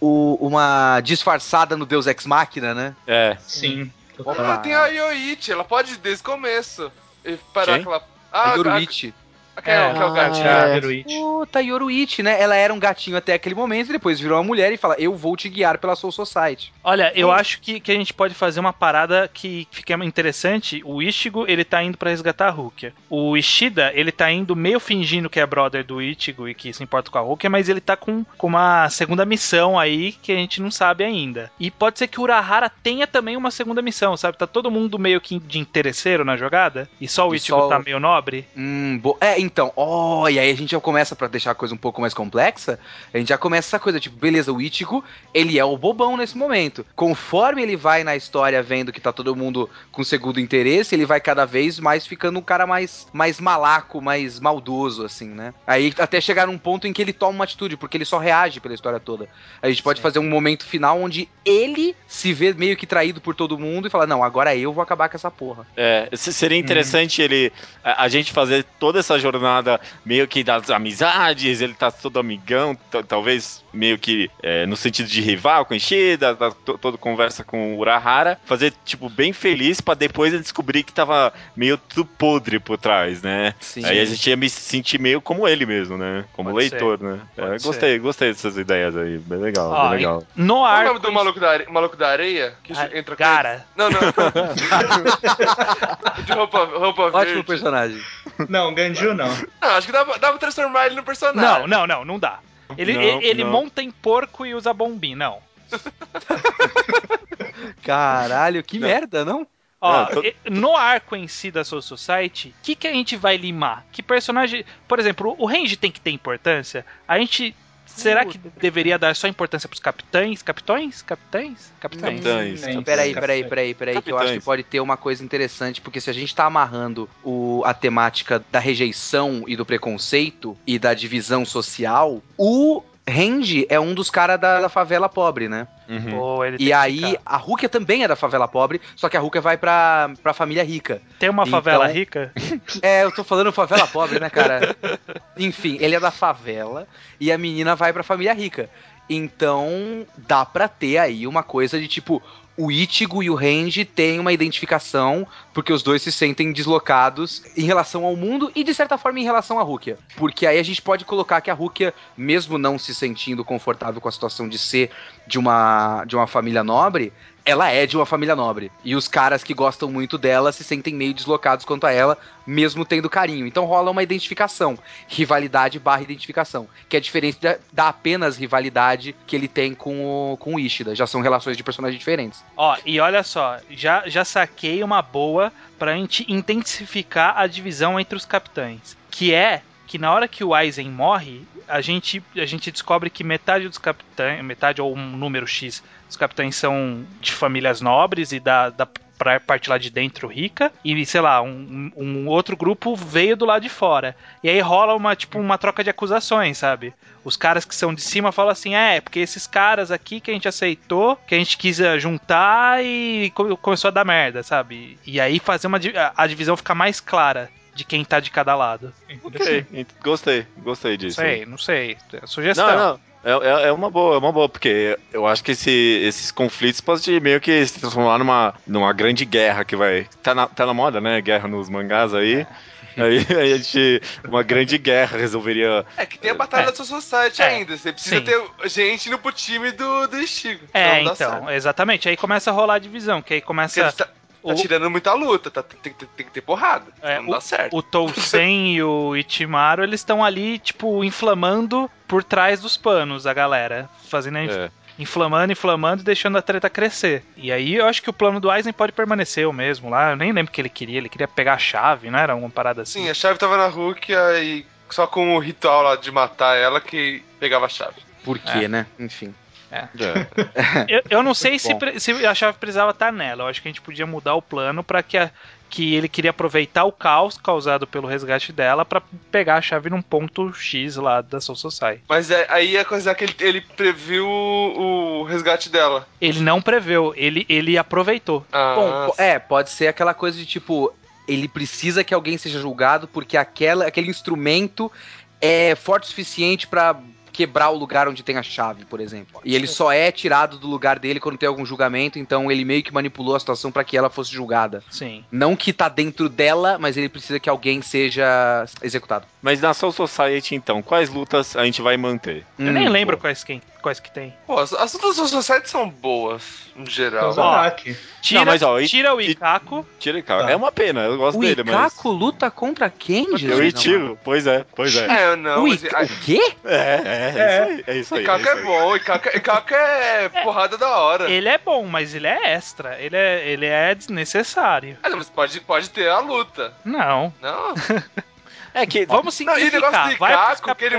o- uma disfarçada no Deus Ex Machina, né? É. Sim. Ah, tem a Yoichi, ela pode desde o começo. E parar Quem? aquela. A Ah, Yoruichi. a- que é, o- que é o Ah, gatinho. é. Yoruichi. Puta, Yoruichi, né? Ela era um gatinho até aquele momento e depois virou uma mulher e fala, eu vou te guiar pela Soul Society. Olha, eu acho que, que a gente pode fazer uma parada que fica interessante. O Ichigo, ele tá indo pra resgatar a Rukia. O Ishida, ele tá indo meio fingindo que é brother do Ichigo e que se importa com a Rukia, mas ele tá com, com uma segunda missão aí que a gente não sabe ainda. E pode ser que o Urahara tenha também uma segunda missão, sabe? Tá todo mundo meio que de interesseiro na jogada e só o E Ichigo só tá meio nobre. Hum, bo- é, então, ó, e aí a gente já começa pra deixar a coisa um pouco mais complexa, a gente já começa essa coisa, tipo, beleza, o Ichigo, ele é o bobão nesse momento. Conforme ele vai na história vendo que tá todo mundo com segundo interesse, ele vai cada vez mais ficando um cara mais, mais malaco, mais maldoso, assim, né? Aí até chegar num ponto em que ele toma uma atitude, porque ele só reage pela história toda. A gente pode fazer um momento final onde ele se vê meio que traído por todo mundo e fala, não, agora eu vou acabar com essa porra. É, se- seria interessante ele a, a gente fazer toda essa jornada meio que das amizades, ele tá todo amigão, talvez meio que é, no sentido de rival com Ishida, tá to- todo conversa com o Urahara, fazer tipo bem feliz pra depois ele descobrir que tava meio tudo podre por trás, né? Sim. Aí a gente ia me sentir meio como ele mesmo, né? Como Pode leitor, né? É, gostei, gostei dessas ideias aí, bem legal, Ó, bem legal. No Qual é o nome do maluco da, are... maluco da areia? Que Ah, entra com. Gara. Não, não. De roupa, roupa Ótimo verde. personagem. Não, Ganju não. Não, acho que dá, pra- dá pra transformar ele no personagem. Não, não, não, não dá. Ele, Não, ele, ele não. monta em porco e usa bombim, não. Caralho, que merda, não? Ó, Ah, tô- no arco em si da Soul Society, o que, que a gente vai limar? Que personagem. Por exemplo, o Range tem que ter importância. A gente. Será que deveria dar só importância pros capitães? Capitões? Capitães? Capitães. Capitães. Sim, Peraí, peraí, peraí, peraí, que eu acho que Capitães. pode ter uma coisa interessante, porque se a gente tá amarrando o, a temática da rejeição e do preconceito e da divisão social, o Range é um dos caras da, da favela pobre, né? Uhum. Pô, E aí, a Rukia também é da favela pobre, só que a Rukia vai pra, pra família rica. Tem uma Então- favela rica? É, eu tô falando favela pobre, né, cara? Enfim, ele é da favela e a menina vai pra família rica. Então, dá pra ter aí uma coisa de tipo, o Ichigo e o Range têm uma identificação, porque os dois se sentem deslocados em relação ao mundo e, de certa forma, em relação à Rukia. Porque aí a gente pode colocar que a Rukia, mesmo não se sentindo confortável com a situação de ser de uma, de uma família nobre, ela é de uma família nobre. E os caras que gostam muito dela se sentem meio deslocados quanto a ela, mesmo tendo carinho. Então rola uma identificação. Rivalidade barra identificação. Que é diferente da, da apenas rivalidade que ele tem com o, com o Ishida. Já são relações de personagens diferentes. Ó, e olha só, já, já saquei uma boa pra gente intensificar a divisão entre os capitães. Que é que na hora que o Aizen morre, a gente, a gente descobre que metade dos capitães, metade ou um número X dos capitães são de famílias nobres e da, da parte lá de dentro rica, e sei lá, um, um outro grupo veio do lado de fora. E aí rola uma, tipo, uma troca de acusações, sabe? Os caras que são de cima falam assim: é, porque esses caras aqui que a gente aceitou, que a gente quis eh, juntar e co- começou a dar merda, sabe? E aí fazer uma, a divisão ficar mais clara de quem tá de cada lado. Ok, gostei, gostei Não disso. sei, não sei. É Sugestão. Não, não. É, é, é uma boa, é uma boa, porque eu acho que esse- esses conflitos podem meio que se transformar numa, numa grande guerra que vai. Tá na, tá na moda, né? Guerra nos mangás aí. Aí, aí a gente. Uma grande guerra resolveria. É que tem a batalha É. da Society É. ainda. Você precisa Sim. ter gente no pro time do, do Ichigo. É, não então, certo. exatamente. Aí começa a rolar a divisão, que aí começa. tá, tá o- tirando muita luta, tá, tem, tem- tem que ter porrada. É, não dá certo. O Tousen e o Ichimaru, eles estão ali, tipo, inflamando por trás dos panos a galera. Fazendo a inf- É. inflamando, inflamando e deixando a treta crescer. E aí eu acho que o plano do Aizen pode permanecer o mesmo lá. Eu nem lembro o que ele queria. Ele queria pegar a chave, não era uma parada assim? Sim, a chave tava na Hulk e só com o ritual lá de matar ela que pegava a chave. Por quê, né? Enfim. É. Eu, eu não sei se, se a chave precisava estar nela. Eu acho que a gente podia mudar o plano pra que, a- que ele queria aproveitar o caos causado pelo resgate dela pra pegar a chave num ponto X lá da Soul Society. Mas é- aí a coisa é que ele, ele previu o, o resgate dela. Ele não preveu, ele, ele aproveitou. Ah, Bom, é, pode ser aquela coisa de tipo, ele precisa que alguém seja julgado porque aquela, aquele instrumento é forte o suficiente pra quebrar o lugar onde tem a chave, por exemplo. E ele só é tirado do lugar dele quando tem algum julgamento, então ele meio que manipulou a situação pra que ela fosse julgada. Sim. Não que tá dentro dela, mas ele precisa que alguém seja executado. Mas na Soul Society, então, quais lutas a gente vai manter? Eu nem Hum, lembro pô. quais, quem, quais que tem. Pô, as, as lutas do Society são boas, no geral. Ó. Tira, Não, mas, ó, e- tira o e- Ikaku. Tira cara. Tá. É uma pena, eu gosto O dele, mas. Ikaku luta contra quem, Eu Jesus? tiro, pois é, pois é. É, não, O mas Ika- a- O quê? É, é, é, É. isso aí. É isso aí. Ikaka isso é aí. bom, Ikaka, Ikaka é porrada da hora. Ele é bom, mas ele é extra. Ele é, ele é desnecessário. Ah, mas pode, pode ter a luta. Não. Não, É que. Vamos Não, e o simplificar. negócio pros Ikaku, que ele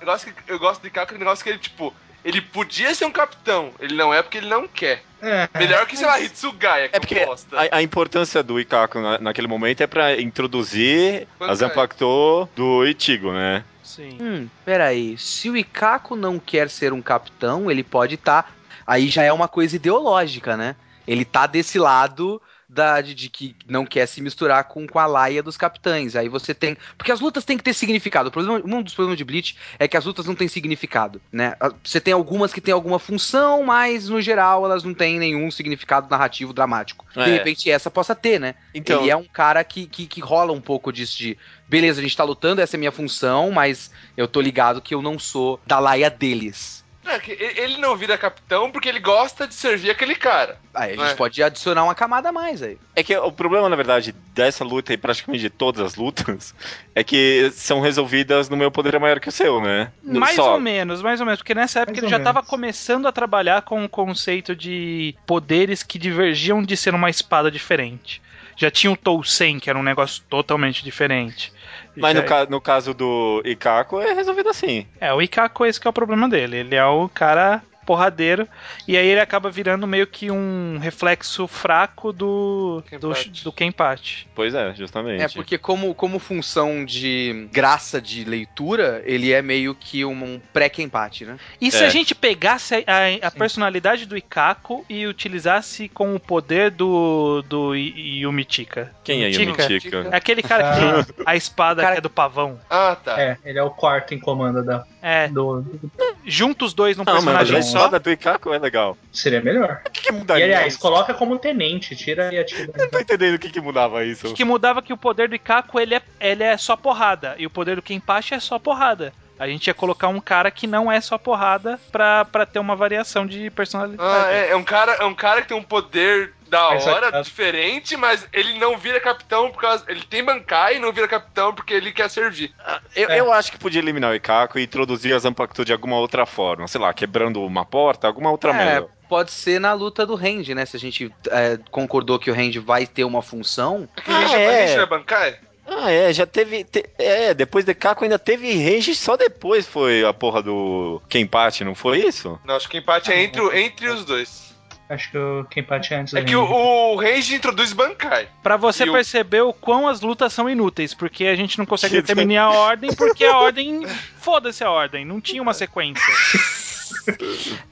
negócio que, eu gosto de Ikaka, é negócio que ele, tipo, ele podia ser um capitão, ele não é porque ele não quer. É. Melhor que, sei lá, Hitsugaya, que É porque a, a importância do Ikaku na- naquele momento é pra introduzir Quando a cai. Zanpakuto do Ichigo, né? Sim. Hum, peraí. Se o Ikaku não quer ser um capitão, ele pode estar. Aí já é uma coisa ideológica, né? Ele tá desse lado da, de, de que não quer se misturar com, com a laia dos capitães. Aí você tem. Porque as lutas têm que ter significado. O problema, um dos problemas de Bleach é que as lutas não têm significado, né? Você tem algumas que têm alguma função, mas no geral elas não têm nenhum significado narrativo dramático. De É. repente essa possa ter, né? Então, Ele é um cara que, que, que rola um pouco disso de. Beleza, a gente tá lutando, essa é a minha função, mas eu tô ligado que eu não sou da laia deles. É, ele não vira capitão porque ele gosta de servir aquele cara. Aí a gente É. pode adicionar uma camada a mais aí. é que o problema, na verdade, dessa luta e praticamente de todas as lutas é que são resolvidas no meu poder é maior que o seu, né? No- Mais só. ou menos, mais ou menos. Porque nessa época Mais ele já estava começando a trabalhar com o conceito de poderes que divergiam de ser uma espada diferente. Já tinha o Tousen, que era um negócio totalmente diferente. Mas no, ca- no caso do Ikaku é resolvido assim. É, o Ikaku esse que é o problema dele. Ele é o cara porradeiro e aí ele acaba virando meio que um reflexo fraco do do, Kenpachi. do Kenpachi. Pois é, justamente. É, porque como, como função de graça de leitura, ele é meio que um, um pré-empate, né? E se É. a gente pegasse a, a- personalidade do Ikaku e utilizasse com o poder do, do Yumichika? Quem é Yumichika? É aquele cara que tem a espada Cara- que é do pavão. Ah, tá. É, ele é o quarto em comando da, É, do, do- junta os dois num Não, personagem só. Espada do Ikaku é legal. Seria melhor. O que, que E mudaria aliás, isso? coloca como tenente, tira e atira. Eu não tô entendendo o que, que mudava isso. O que mudava é que o poder do Ikaku ele é, ele é só porrada. E o poder do Kenpachi é só porrada. A gente ia colocar um cara que não é só porrada pra, pra ter uma variação de personalidade. Ah, é, é um cara, é um cara que tem um poder da hora, só- diferente, mas ele não vira capitão por causa. Ele tem bancai e não vira capitão porque ele quer servir. Eu, É. eu acho que podia eliminar o Ikaku e introduzir a Zanpakuto de alguma outra forma. Sei lá, quebrando uma porta, alguma outra É, merda. pode ser na luta do Range, né? Se a gente é, concordou que o Range vai ter uma função. Aquele Ah, ah, é. é. é bancai? Ah, é, já teve. te- é, depois de Caco ainda teve range, só depois foi a porra do Kenpachi, não foi isso? Não, acho que o empate é entre, o- entre os dois. Acho que o Kenpachi é antes É que o, Range. o Range introduz Bankai. Pra você E o- perceber o quão as lutas são inúteis, porque a gente não consegue determinar a ordem, porque a ordem. Foda-se a ordem, não tinha uma sequência.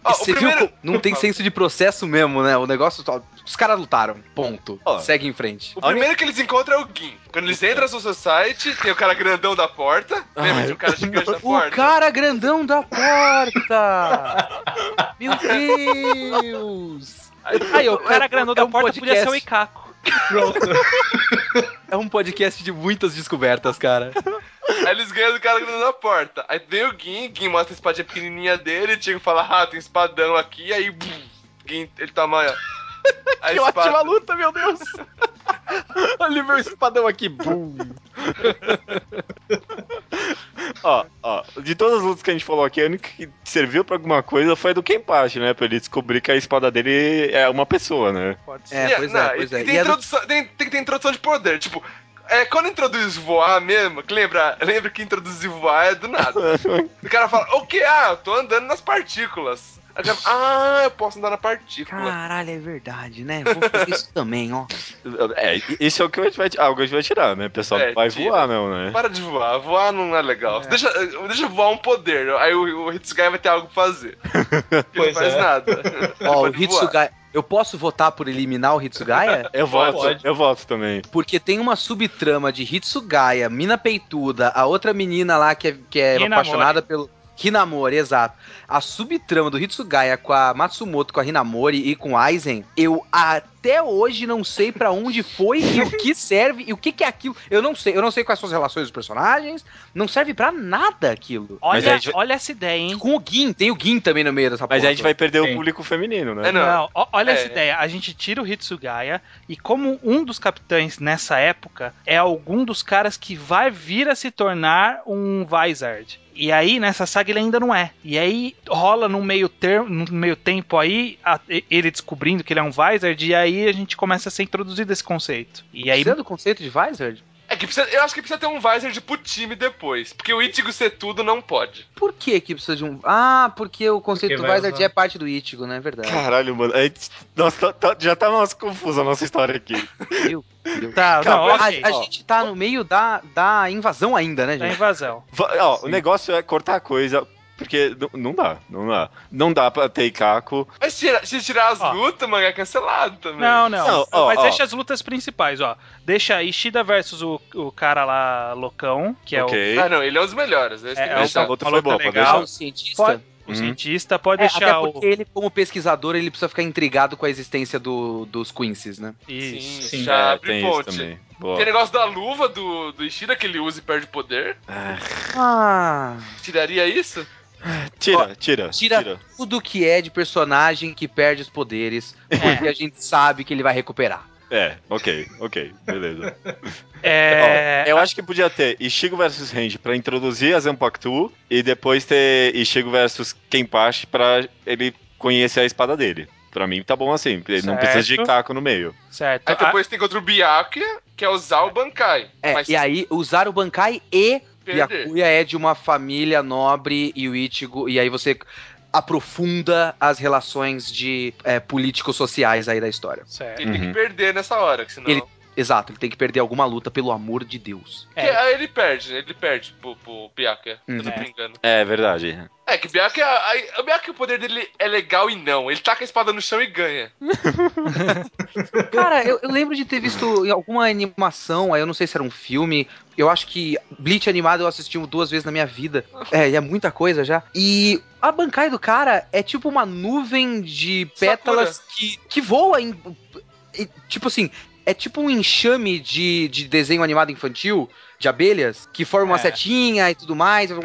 Ó, o Você primeiro- viu? Não tem senso de processo mesmo, né? O negócio. Os caras lutaram. Ponto. Ó. Segue em frente. O primeiro que eles encontram é o Gin. Quando eles entram no Society, tem o cara grandão da porta. Lembra de um cara gigante da O porta? cara grandão da porta! Meu Deus! Aí, o cara grandão é da um porta podia ser o podcast. Icaco. Pronto. É um podcast de muitas descobertas, cara. Aí eles ganham do cara grandão da porta. Aí vem o Gin, Gin mostra a espadinha pequenininha dele, o Tigo fala, ah, tem espadão aqui, aí bum, Gin, ele toma a Que ótima espada. luta, meu Deus! Olha o meu espadão aqui, bum! ó, ó, de todas as lutas que a gente falou aqui, a única que serviu pra alguma coisa foi a do Kenpachi, né? Pra ele descobrir que a espada dele é uma pessoa, né? Pode ser. É, Yeah, pois não, é, pois e é. Tem, E é do- introdução, tem, tem que ter introdução de poder, tipo. É, quando introduz voar mesmo, que lembra, lembra que introduzir voar é do nada. o cara fala, o que? Ah, eu tô andando nas partículas. Ah, eu posso andar na partícula. Caralho, é verdade, né? Vou fazer isso também, ó. É, isso é o que a gente vai, algo que a gente vai tirar, né? O pessoal É, vai tira. voar, não, né? Para de voar, voar não é legal. Deixa, deixa voar um poder, aí o, o Hitsugai vai ter algo pra fazer. Pois não faz é. nada. Ó, o voar. Hitsugaya. Eu posso votar por eliminar o Hitsugaya? Eu voto, Pode. eu voto também. Porque tem uma subtrama de Hitsugaya, mina peituda, a outra menina lá que é, que é apaixonada pelo. Hinamori, exato. A subtrama do Hitsugaya com a Matsumoto, com a Hinamori e com Aizen, eu até hoje não sei pra onde foi e o que serve e o que, que é aquilo. Eu não sei, eu não sei quais são as relações dos personagens, não serve pra nada aquilo. Olha, gente olha essa ideia, hein? Com o Gin, tem o Gin também no meio dessa Mas porra a gente vai perder Sim. o público feminino, né? É, não. Não, olha É. essa ideia. A gente tira o Hitsugaya e como um dos capitães nessa época é algum dos caras que vai vir a se tornar um Vizard. E aí, nessa saga, ele ainda não é. E aí rola num meio termo, num meio tempo aí, a- ele descobrindo que ele é um Vizard, e aí a gente começa a ser introduzido esse conceito. E aí. Do conceito de Vizard? É que precisa, eu acho que precisa ter um Visor pro time depois. Porque o Ichigo ser tudo não pode. Por que que precisa de um... Ah, porque o conceito Porque do usar. é parte do Ichigo, né? É verdade. Caralho, mano. a gente- nossa, tá- tá- já tá umas confusas a nossa história aqui. Meu Deus. Tá, Cara, não, A, a gente tá no meio da, da invasão ainda, né, Da gente? invasão. Va- ó, o negócio é cortar a coisa, porque não, dá, não dá. Não dá pra ter Caco. Mas se tirar, se tirar as Ó. lutas, mano, é cancelado também. Não, não. Não, ó, Mas ó. deixa as lutas principais, ó. Deixa Ishida versus o, o cara lá loucão, que é ok. Ah, não, ele é um dos melhores. Esse É, é Essa luta foi luta boa, pode legal. Deixar. o cientista? Pode- o Uhum. cientista, pode É, deixar até o. porque ele, como pesquisador, ele precisa ficar intrigado com a existência do, dos Quincy's, né? Isso. Sim, Sim. já É, abre tem isso ponte. também. Boa. Tem negócio da luva do, do Ishida que ele usa e perde poder. Ah, Ah, Tiraria isso? Tira, tira, tira, tira. tudo que é de personagem que perde os poderes, porque a gente sabe que ele vai recuperar. É, ok, ok, beleza. É. Ó, eu acho que podia ter Ishigo versus Range pra introduzir a Zanpakutu e depois ter Ishigo versus Kenpachi pra ele conhecer a espada dele. Pra mim tá bom assim, ele não Certo. precisa de Caco no meio. Certo. Aí depois tem contra o Byakuya, que é usar o Bankai. É, Mas e aí usar o Bankai e. Byakuya é de uma família nobre e o Ichigo, e aí você aprofunda as relações de é, político-sociais aí da história. certo. Ele tem Uhum. que perder nessa hora, que senão... Ele- Exato, ele tem que perder alguma luta, pelo amor de Deus. Porque aí ele perde, ele perde pro, pro. Uhum. Eu tô É. brincando. É verdade. É que o Byakuya, aí- o poder dele é legal e não. Ele taca a espada no chão e ganha. Cara, eu, eu lembro de ter visto em alguma animação, aí eu não sei se era um filme. Eu acho que Bleach animado eu assisti duas vezes na minha vida. É, e é muita coisa já. E a bancai do cara é tipo uma nuvem de pétalas que, que voa em. e, Tipo assim, é tipo um enxame de, de desenho animado infantil, de abelhas, que forma uma É. setinha e tudo mais. Não,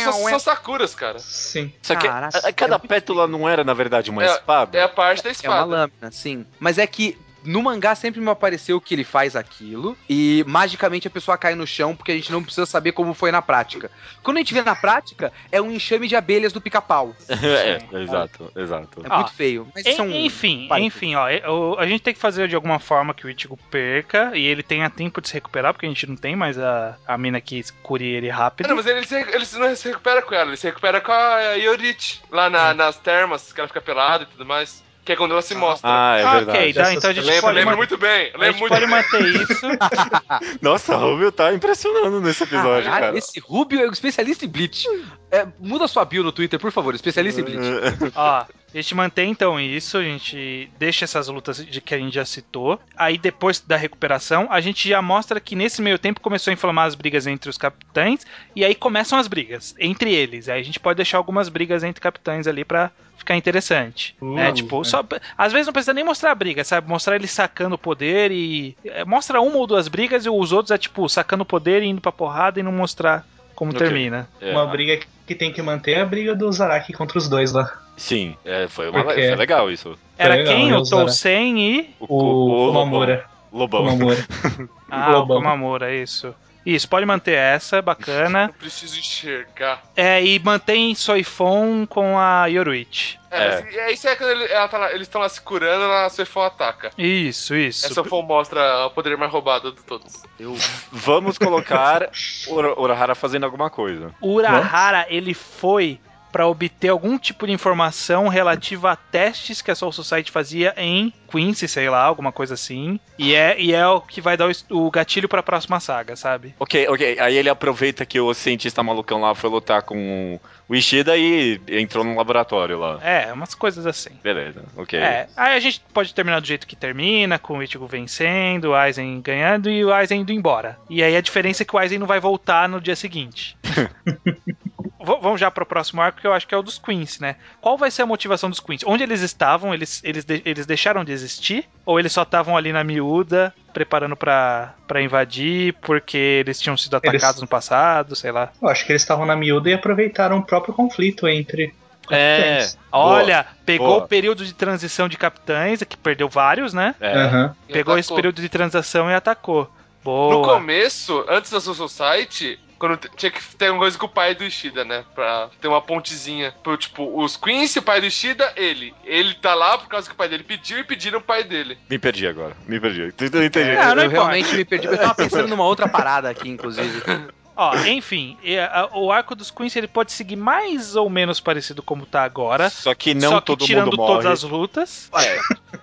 são, são Sakuras, cara. Sim. Só que Caraca, a- a cada é muito pétala não era, na verdade, uma É- espada? É a parte da É uma espada. lâmina, sim. Mas é que no mangá sempre me apareceu que ele faz aquilo e magicamente a pessoa cai no chão porque a gente não precisa saber como foi na prática. Quando a gente vê na prática, é um enxame de abelhas do pica-pau. é, exato, exato. É Ah, muito feio. Mas En- são enfim, enfim, ó, é- a gente tem que fazer de alguma forma que o Ichigo perca e ele tenha tempo de se recuperar, porque a gente não tem mais a, a mina que cure ele rápido. Não, mas ele, se, ele não se recupera com ela, ele se recupera com a Yorich, lá na- nas termas, que ela fica pelada e tudo mais. Que é quando ela se mostra. Ah, é Ah, verdade. ok, dá, então a gente lembro, pode, lembro muito bem, a lembro gente muito pode bem. manter isso. Nossa, o Rubio tá impressionando nesse episódio, Caralho, cara. esse Rubio é um especialista em Bleach. É, muda sua bio no Twitter, por favor, especialista em Bleach. Ó, a gente mantém então isso, a gente deixa essas lutas de que a gente já citou. Aí depois da recuperação, a gente já mostra que nesse meio tempo começou a inflamar as brigas entre os capitães e aí começam as brigas entre eles. Aí a gente pode deixar algumas brigas entre capitães ali pra ficar interessante, né? Uh, Tipo, é. só às vezes não precisa nem mostrar a briga, sabe? Mostrar ele sacando o poder e é, mostra uma ou duas brigas e os outros é tipo sacando o poder e indo pra porrada e não mostrar como Ok. termina. É, Uma briga que tem que manter é a briga do Zaraki contra os dois lá. Sim, é, foi, uma, Por quê? foi legal isso. Era legal, quem? né, O Tousen e O, O, o Komamura. Lobão. Komamura. Ah, o Lobão. Komamura, isso. Isso, pode manter essa, bacana. Não preciso enxergar. É, e mantém Soifon com a Yoruichi. É, mas é isso é quando ele- ela tá lá- eles estão lá se curando, a Suefon ataca. Isso, isso. Essa Suefon mostra o poder mais roubado de todos. Vamos colocar Ura- Urahara fazendo alguma coisa. Urahara, ele foi pra obter algum tipo de informação relativa a testes que a Soul Society fazia em Quincy, sei lá, alguma coisa assim. E é, e é o que vai dar o, o gatilho pra próxima saga, sabe? Ok, ok. Aí ele aproveita que o cientista malucão lá foi lutar com o Ishida e entrou no laboratório lá. É, umas coisas assim. Beleza, ok. É, aí a gente pode terminar do jeito que termina, com o Ichigo vencendo, o Aizen ganhando e o Aizen indo embora. E aí a diferença é que o Aizen não vai voltar no dia seguinte. Vamos já pro próximo arco, que eu acho que é o dos Queens, né? Qual vai ser a motivação dos Queens? Onde eles estavam? Eles, eles, de- eles deixaram de existir? Ou eles só estavam ali na miúda, preparando pra, pra invadir, porque eles tinham sido Eles- atacados no passado, sei lá? Eu acho que eles estavam na miúda e aproveitaram o próprio conflito entre É. Olha, pegou boa. o período de transição de capitães, que perdeu vários, né? é. E Pegou esse período de transação e atacou. Boa. No começo, antes da Soul Society, quando tinha que ter uma coisa com o pai do Ishida, né? Pra ter uma pontezinha. Pro, tipo, os Quincy, o pai do Ishida, ele. Ele tá lá por causa que o pai dele pediu e pediram o pai dele. Me perdi agora, me perdi. Tu Entendi. Ah, não eu importa. realmente me perdi. Eu tava pensando numa outra parada aqui, inclusive. Ó, enfim, o arco dos Queens ele pode seguir mais ou menos parecido como tá agora. Só que não só que todo tirando mundo morre. todas as lutas.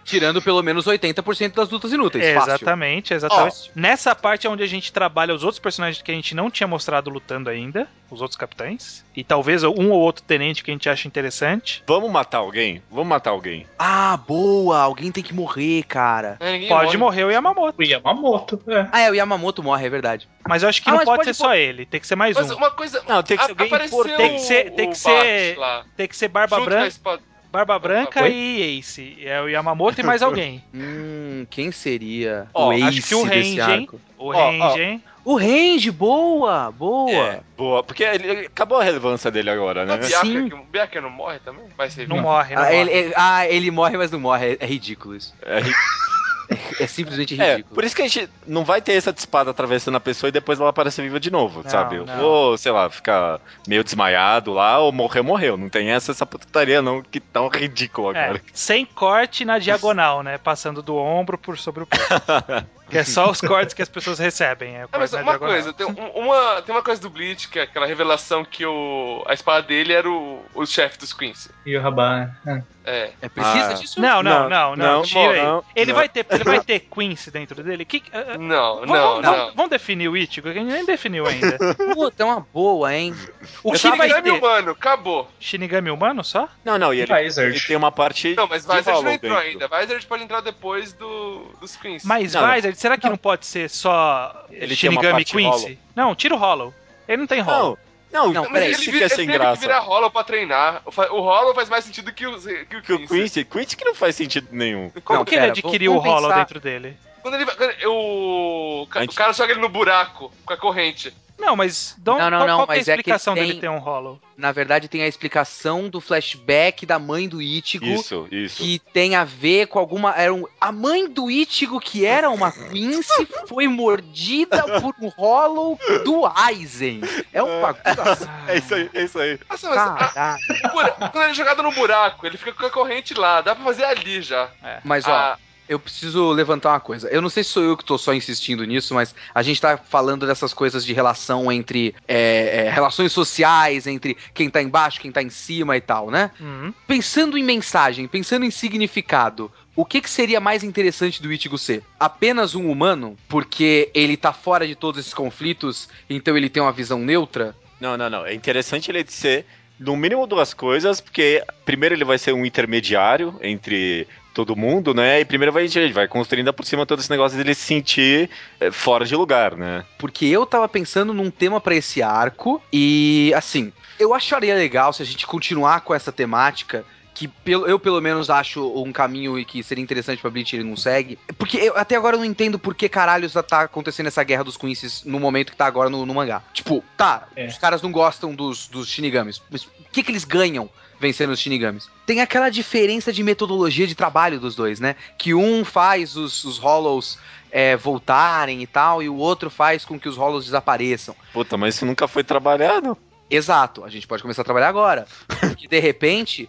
Tirando pelo menos 80% das lutas inúteis. fácil. exatamente, exatamente. Nessa parte é onde a gente trabalha os outros personagens que a gente não tinha mostrado lutando ainda, os outros capitães. E talvez um ou outro tenente que a gente acha interessante. Vamos matar alguém? Vamos matar alguém. Ah, boa! Alguém tem que morrer, cara. É, Pode morre. morrer o Yamamoto. O Yamamoto, é. Ah, é, o Yamamoto morre, é verdade. Mas eu acho que Ah, não pode, pode ser só ele, tem que ser mais Mas um. uma coisa. Não, tem que ser alguém importante. Tem que ser- tem o que ser- Tem que ser Barba Branca, espada. Barba Branca Oi? e Ace. É o Yamamoto e mais alguém. Hum, quem seria Ó, o ace acho que o desse Range, hein? arco? O. Range, hein? O Range, boa, boa. É, boa. Porque ele, ele- acabou a relevância dele agora, né? O Biaka, Sim. que- o Biaka não morre também? Vai ser Não morre, não Ah morre. ele, ele- ah, ele morre, mas não morre. É, é ridículo isso. É, É simplesmente é, ridículo. por isso que a gente não vai ter essa espada atravessando a pessoa e depois ela aparecer viva de novo, Não, sabe? não. Ou, sei lá, ficar meio desmaiado lá, ou morreu, morreu. Não tem essa, essa putaria não, que tão ridículo É, agora. sem corte na diagonal, né? Passando do ombro por sobre o peito. que é só os cortes que as pessoas recebem. É Ah, mas uma diagonal. coisa, tem, um- uma, tem uma coisa do Bleach, que é aquela revelação que o, a espada dele era o, o chefe dos Queens. E o Rabá, é. É. É, precisa Ah. disso? Não, não, não, não, Não, tira aí. não, ele, não. Vai ter, ele vai ter Quincy dentro dele? Que, ah, ah, Não, vamos, não, vamos- não. vamos definir o Ichigo, que a gente nem definiu ainda. Puta, é uma boa, hein? O que vai Shinigami ter? humano, acabou. Shinigami humano só? Não, não, e ele, Vizard. ele tem uma parte Não, mas de Vizard não entrou dentro. ainda. Vizard pode entrar depois do, dos Queens. Mas Não, não. Será que não. pode ser só Ele Shinigami Quincy? Hollow. Não, tira o Hollow. Ele não tem Hollow. Não, não, Não, peraí, ele, que é ele sem teve graça. que virar Hollow pra treinar. O Hollow faz mais sentido que o, que o Que o Quincy. Quincy, Quincy que não faz sentido nenhum. Como Não, que ele pera, adquiriu vamos o Hollow pensar. dentro dele? Quando ele vai- quando o, ca- A gente- o cara joga ele no buraco com a corrente. Não, mas dom- Não, não, qual, não, qual que é a mas é que explicação tem- dele ter um Hollow? Na verdade, tem a explicação do flashback da mãe do Ichigo. Isso, isso. Que tem a ver com alguma. Era um, a mãe do Ichigo, que era uma Quincy, foi mordida por um Hollow do Aizen. É um bagulho assim. É isso aí, é isso aí. Nossa, mas a- quando ele é jogado no buraco, ele fica com a corrente lá. Dá pra fazer ali já. Mas ó, Ah, eu preciso levantar uma coisa. Eu não sei se sou eu que tô só insistindo nisso, mas a gente tá falando dessas coisas de relação entre é, é, relações sociais, entre quem tá embaixo, quem tá em cima e tal, né? Uhum. Pensando em mensagem, pensando em significado, o que, que seria mais interessante do Ichigo ser? Apenas um humano? Porque ele tá fora de todos esses conflitos, então ele tem uma visão neutra? Não, não, não. É interessante ele ser, no mínimo, duas coisas, porque primeiro ele vai ser um intermediário entre todo mundo, né? E primeiro vai, vai construindo por cima todo esse negócio dele se sentir é, fora de lugar, né? Porque eu tava pensando num tema pra esse arco e assim, eu acharia legal se a gente continuar com essa temática que pelo- eu pelo menos acho um caminho e que seria interessante pra Bleach ele não segue. Porque eu até agora eu não entendo por que caralho tá acontecendo essa guerra dos Quincy's no momento que tá agora no, no mangá. Tipo, tá, É. os caras não gostam dos, dos Shinigamis, mas o que que eles ganham vencendo os Shinigamis? Tem aquela diferença de metodologia de trabalho dos dois, né? Que um faz os, os Hollows é, voltarem e tal, e o outro faz com que os Hollows desapareçam. Puta, mas isso nunca foi trabalhado. Exato, a gente pode começar a trabalhar agora. Porque de repente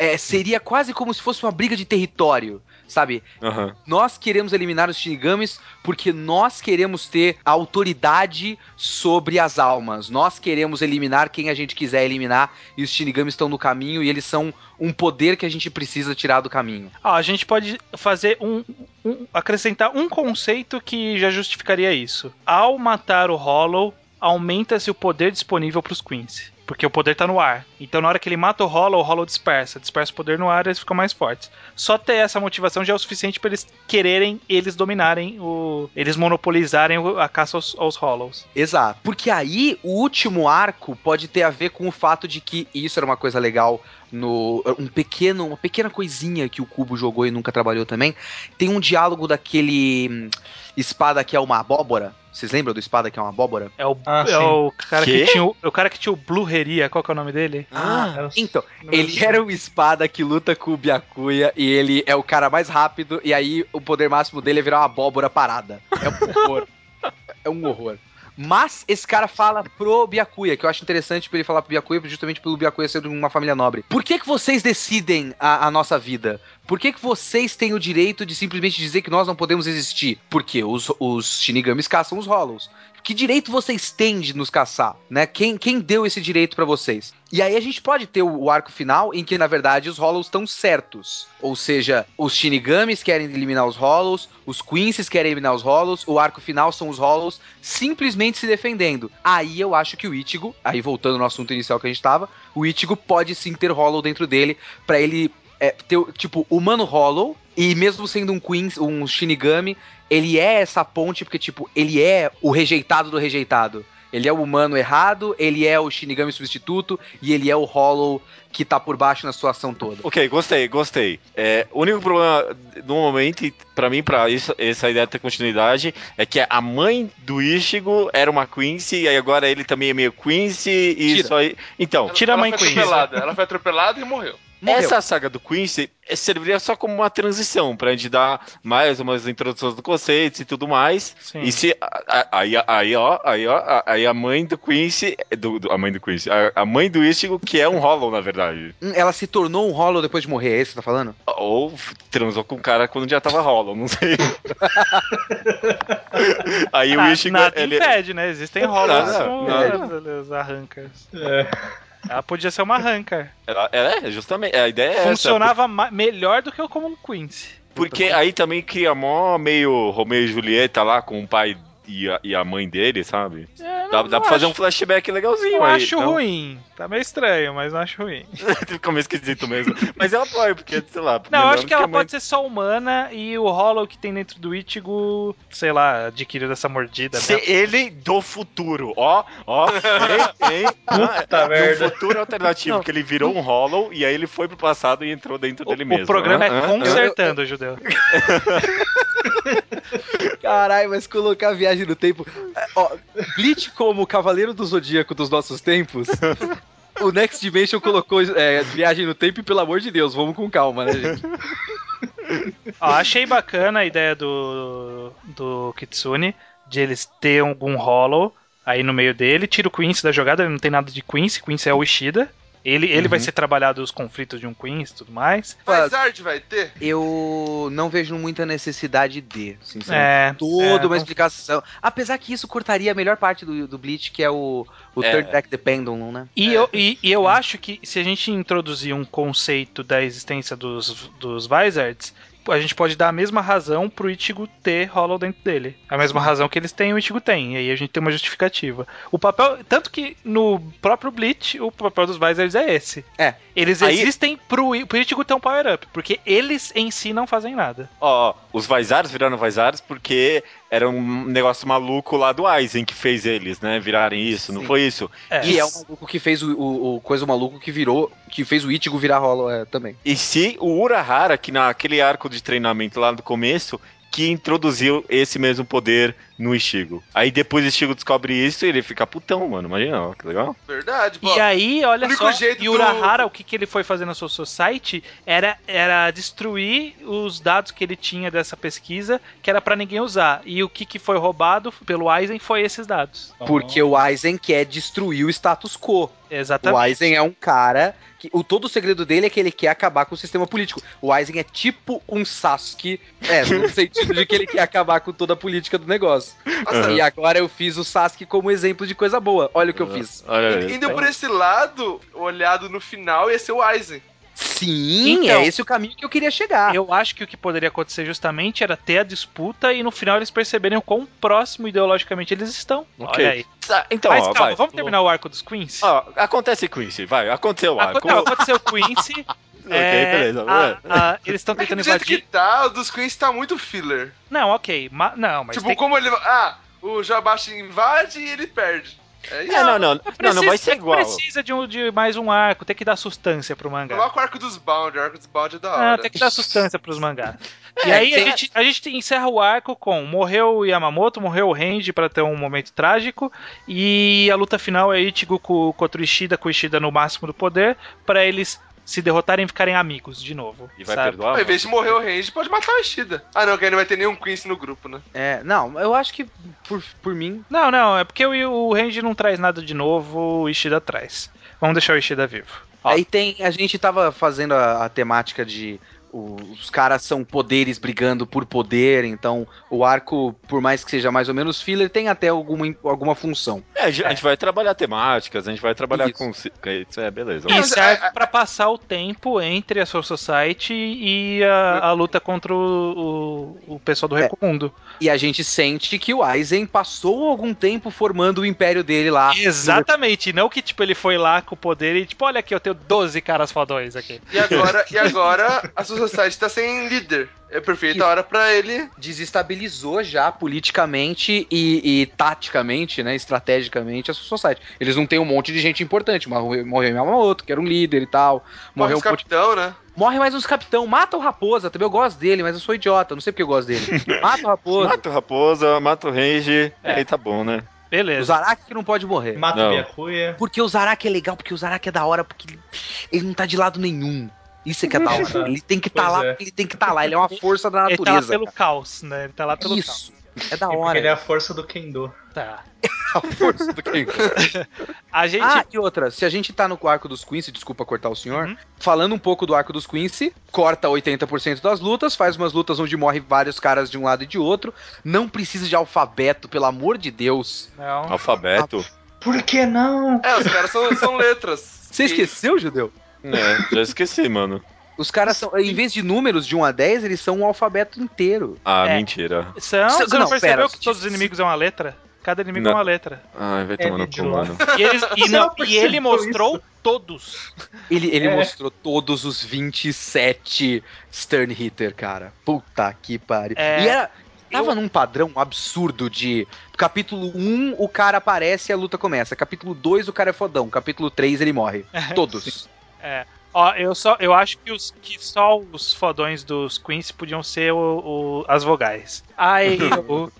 é, seria quase como se fosse uma briga de território, sabe? Aham. Nós queremos eliminar os Shinigamis porque nós queremos ter autoridade sobre as almas. Nós queremos eliminar quem a gente quiser eliminar e os Shinigamis estão no caminho e eles são um poder que a gente precisa tirar do caminho. Ó, a gente pode fazer um, um- acrescentar um conceito que já justificaria isso. Ao matar o Hollow, aumenta-se o poder disponível para os Queens. Porque o poder tá no ar. Então, na hora que ele mata o Hollow, o Hollow dispersa. Dispersa o poder no ar e eles ficam mais fortes. Só ter essa motivação já é o suficiente para eles quererem eles dominarem o. Eles monopolizarem a caça aos, aos Hollows. Exato. Porque aí o último arco pode ter a ver com o fato de que e isso era uma coisa legal no um pequeno, uma pequena coisinha que o Cubo jogou e nunca trabalhou também. Tem um diálogo daquele hum, espada que é uma abóbora. Vocês lembram do espada que é uma abóbora? É o, Ah, é o cara Quê? que tinha o, é o cara que tinha o Blueria, qual que é o nome dele? Ah, eu- Então, ele era um espada que luta com o Byakuya e ele é o cara mais rápido e aí o poder máximo dele é virar uma abóbora parada. É um horror. é um horror. Mas esse cara fala pro Byakuya, que eu acho interessante pra ele falar pro Byakuya, justamente pelo Byakuya ser de uma família nobre. Por que que vocês decidem a, a nossa vida? Por que que vocês têm o direito de simplesmente dizer que nós não podemos existir? Porque os, os Shinigamis caçam os Hollows. Que direito vocês têm de nos caçar, né? Quem, quem deu esse direito pra vocês? E aí a gente pode ter o, o arco final em que, na verdade, os Hollows estão certos. Ou seja, os Shinigamis querem eliminar os Hollows, os Quincy's querem eliminar os Hollows, o arco final são os Hollows simplesmente se defendendo. Aí eu acho que o Ichigo, aí voltando no assunto inicial que a gente tava, o Ichigo pode sim ter Hollow dentro dele pra ele é, ter, tipo, humano Hollow, e mesmo sendo um Queen, um Shinigami, ele é essa ponte, porque, tipo, ele é o rejeitado do rejeitado. Ele é o humano errado, ele é o Shinigami substituto, e ele é o Hollow que tá por baixo na situação toda. Ok, gostei, gostei. É, o único problema no momento, pra mim, pra isso, essa ideia ter continuidade, é que a mãe do Ishigo era uma Quincy, e aí agora ele também é meio Quincy, e Tira. isso aí. Então, Tira a mãe ela foi atropelada. Ela foi atropelada e morreu. Morreu. Essa saga do Quincy serviria só como uma transição pra gente dar mais umas introduções do conceito e tudo mais. Sim. E se a- a- aí, aí ó, aí ó, a- aí a mãe do Quincy, do, do- a mãe do Quincy, a, a mãe do Ichigo que é um Hollow na verdade, Hum, Ela se tornou um Hollow depois de morrer, é isso que você tá falando? ou transou com o cara quando já tava Hollow, não sei. aí o Ichigo nada ele impede, né? Existem Hollows nada. as arrancas. É. Ela podia ser uma arranca. ela, ela é justamente a ideia é essa, Funcionava ma- melhor do que o Common Quincy. Porque aí também cria mó meio Romeu e Julieta lá com o pai e a, e a mãe dele, sabe? É, não- Dá, dá não pra fazer um acho- flashback legalzinho Não aí. acho então. ruim. Tá meio estranho, mas não acho ruim. Fica meio esquisito mesmo. Mas eu apoio, porque, sei lá. Não, eu acho que ela mãe- pode ser só humana e o Hollow que tem dentro do Ichigo, sei lá, adquiriu essa mordida. né? Ser ele do futuro, ó, ó, hein, hein, Puta ah, merda. Um futuro alternativo, Não. que ele virou um Hollow e aí ele foi pro passado e entrou dentro O, dele o mesmo. programa Hã? é Hã? consertando, judeu. Caralho, mas colocar a viagem no tempo. É, Ó, Bleach como Cavaleiro do Zodíaco dos nossos tempos, o Next Dimension colocou é, viagem no tempo e, pelo amor de Deus, vamos com calma, né, gente? Ó, achei bacana a ideia do, do Kitsune de eles ter algum Hollow aí no meio dele. Tira o Quincy da jogada, ele não tem nada de Quincy, Quincy é o Ishida. Ele, ele vai ser trabalhado os conflitos de um Quincy e tudo mais. Mas arte vai ter? Eu não vejo muita necessidade de, sinceramente. É, Toda é, uma não- explicação. Apesar que isso cortaria a melhor parte do, do Bleach, que é o, o É. Third Deck the Pendulum, né? E, eu, e, e eu acho que se a gente introduzir um conceito da existência dos, dos Vizards, a gente pode dar a mesma razão pro Ichigo ter Hollow dentro dele. A mesma razão que eles têm, o Ichigo tem. E aí a gente tem uma justificativa. O papel. Tanto que no próprio Bleach, o papel dos Vizards é esse. É. Eles Aí- existem pro, pro Ichigo ter um power-up. Porque eles em si não fazem nada. Ó, os Vaizares viraram Vaizares porque era um negócio maluco lá do Aizen que fez eles, né? Virarem isso, não Sim. foi isso? É. E é o maluco que fez o, o, o coisa maluco que virou, que fez o Ichigo virar Hollow é, também. E se o Urahara, que naquele arco de treinamento lá do começo, que introduziu esse mesmo poder no Ishigo. Aí depois o Ishigo descobre isso e ele fica putão, mano. Imagina, ó, que legal. Verdade, pô. E aí, olha só, jeito e do- Urahara, o que, que ele foi fazer na sua society era, era destruir os dados que ele tinha dessa pesquisa, que era pra ninguém usar. E o que, que foi roubado pelo Aizen foi esses dados. Porque o Aizen quer destruir o status quo. O Exatamente. Aizen é um cara que o todo o segredo dele é que ele quer acabar com o sistema político. O Aizen é tipo um Sasuke, é, no sentido de que ele quer acabar com toda a política do negócio. Nossa, E agora eu fiz o Sasuke como exemplo de coisa boa. Olha o que eu fiz. Olha indo por esse lado, olhado no final, ia ser o Aizen. Sim, Então, é esse o caminho que eu queria chegar. Eu acho que o que poderia acontecer justamente era ter a disputa e no final eles perceberem o quão próximo ideologicamente eles estão. Ok. Olha aí. Tá, então, Mas ó, calma, vai. vamos terminar o arco dos Queens? Ó, acontece isso, vai. Aconteceu o arco. Aco- não, aconteceu o Quincy. Ok, é, beleza. a- a- eles estão É tentando do jeito que invadir. tá, o dos Queens tá muito filler. Não, ok. ma- não, mas tipo, tem... como ele. Ah, o Jabashi invade e ele perde. É isso. É, não, não, não, Precisa- não vai ser é igual. Precisa de, um, de mais um arco, tem que dar sustância pro mangá. Coloca o arco dos Bound, o arco dos Bound é da Ah, hora. tem que dar sustância pros mangás. e É, aí a gente, a gente encerra o arco com morreu o Yamamoto, morreu o Range pra ter um momento trágico e a luta final é Ichigo co- contra o Ishida, com o Ishida no máximo do poder, pra eles se derrotarem e ficarem amigos de novo. E vai sabe? perdoar? Ao invés de morrer o Range, pode matar o Ishida. Ah, não, que aí não vai ter nenhum Queens no grupo, né? É, não, eu acho que por, por mim. Não, não, é porque o, o Range não traz nada de novo, o Ishida traz. Vamos deixar o Ishida vivo. Ó. Aí tem. A gente tava fazendo a, a temática de. Os caras são poderes brigando por poder, então o arco, por mais que seja mais ou menos filler, tem até alguma, alguma função. É, a gente a gente vai trabalhar temáticas, a gente vai trabalhar Isso. com. ci- Isso é, beleza. E serve é, pra passar o tempo entre a Soul Society e a, a luta contra o, o, o pessoal do É. Recomundo. E a gente sente que o Aizen passou algum tempo formando o império dele lá. Exatamente, não que tipo ele foi lá com o poder e tipo, olha aqui, eu tenho 12 caras fodões aqui. E agora, e agora a Society tá sem líder. É perfeita a hora pra ele. Desestabilizou já politicamente e, e taticamente, né, estrategicamente a Society. Eles não têm um monte de gente importante. Morreu, morreu Yamamoto, que era um líder e tal. Morre Morreu os um capitão, né? Morre mais uns capitão, mata o Raposa, também eu gosto dele, mas eu sou idiota, não sei porque eu gosto dele. Mata o Raposa. Mata o Raposa, mata o Range, É. aí tá bom, né? O Beleza. Zaraki que não pode morrer. Mata o Byakuya. Porque o Zaraki é legal, porque o Zaraki é da hora, porque ele, ele não tá de lado nenhum. Isso é que é da hora. Ele tem que estar Pois lá, é. ele tem que estar lá. Ele é uma força da Ele tá lá natureza. pelo caos, né? Ele tá lá pelo Isso. É da E hora. ele é a força do Kendo. caos. Tá. a força do Ken. A gente. Ah, e outra, se a gente tá no arco dos Quincy, desculpa cortar o senhor, Uhum. falando um pouco do arco dos Quincy, corta 80% das lutas, faz umas lutas onde morre vários caras de um lado e de outro, não precisa de alfabeto, pelo amor de Deus. Não. Alfabeto. Por que não? É, os caras são, são letras. Você esqueceu, Judeu? É, já esqueci, mano. Os caras são, em vez de números de 1 a 10, eles são um alfabeto inteiro. Ah, É. mentira. São, Não, você não, percebeu pera, que todos os inimigos é uma letra? Cada inimigo Não. é uma letra. Ai, vai tomar no cu, mano. E, eles, e, não, não e ele mostrou isso? todos. Ele, ele É. mostrou todos os 27 Stern Hitter, cara. Puta que pariu. É, e era. Tava num padrão absurdo de. Capítulo 1, o cara aparece e a luta começa. Capítulo 2, o cara é fodão. Capítulo 3, ele morre. Todos. Ó, eu só eu acho que, os, que só os fodões dos Queens podiam ser o, o- as vogais. Ai, o,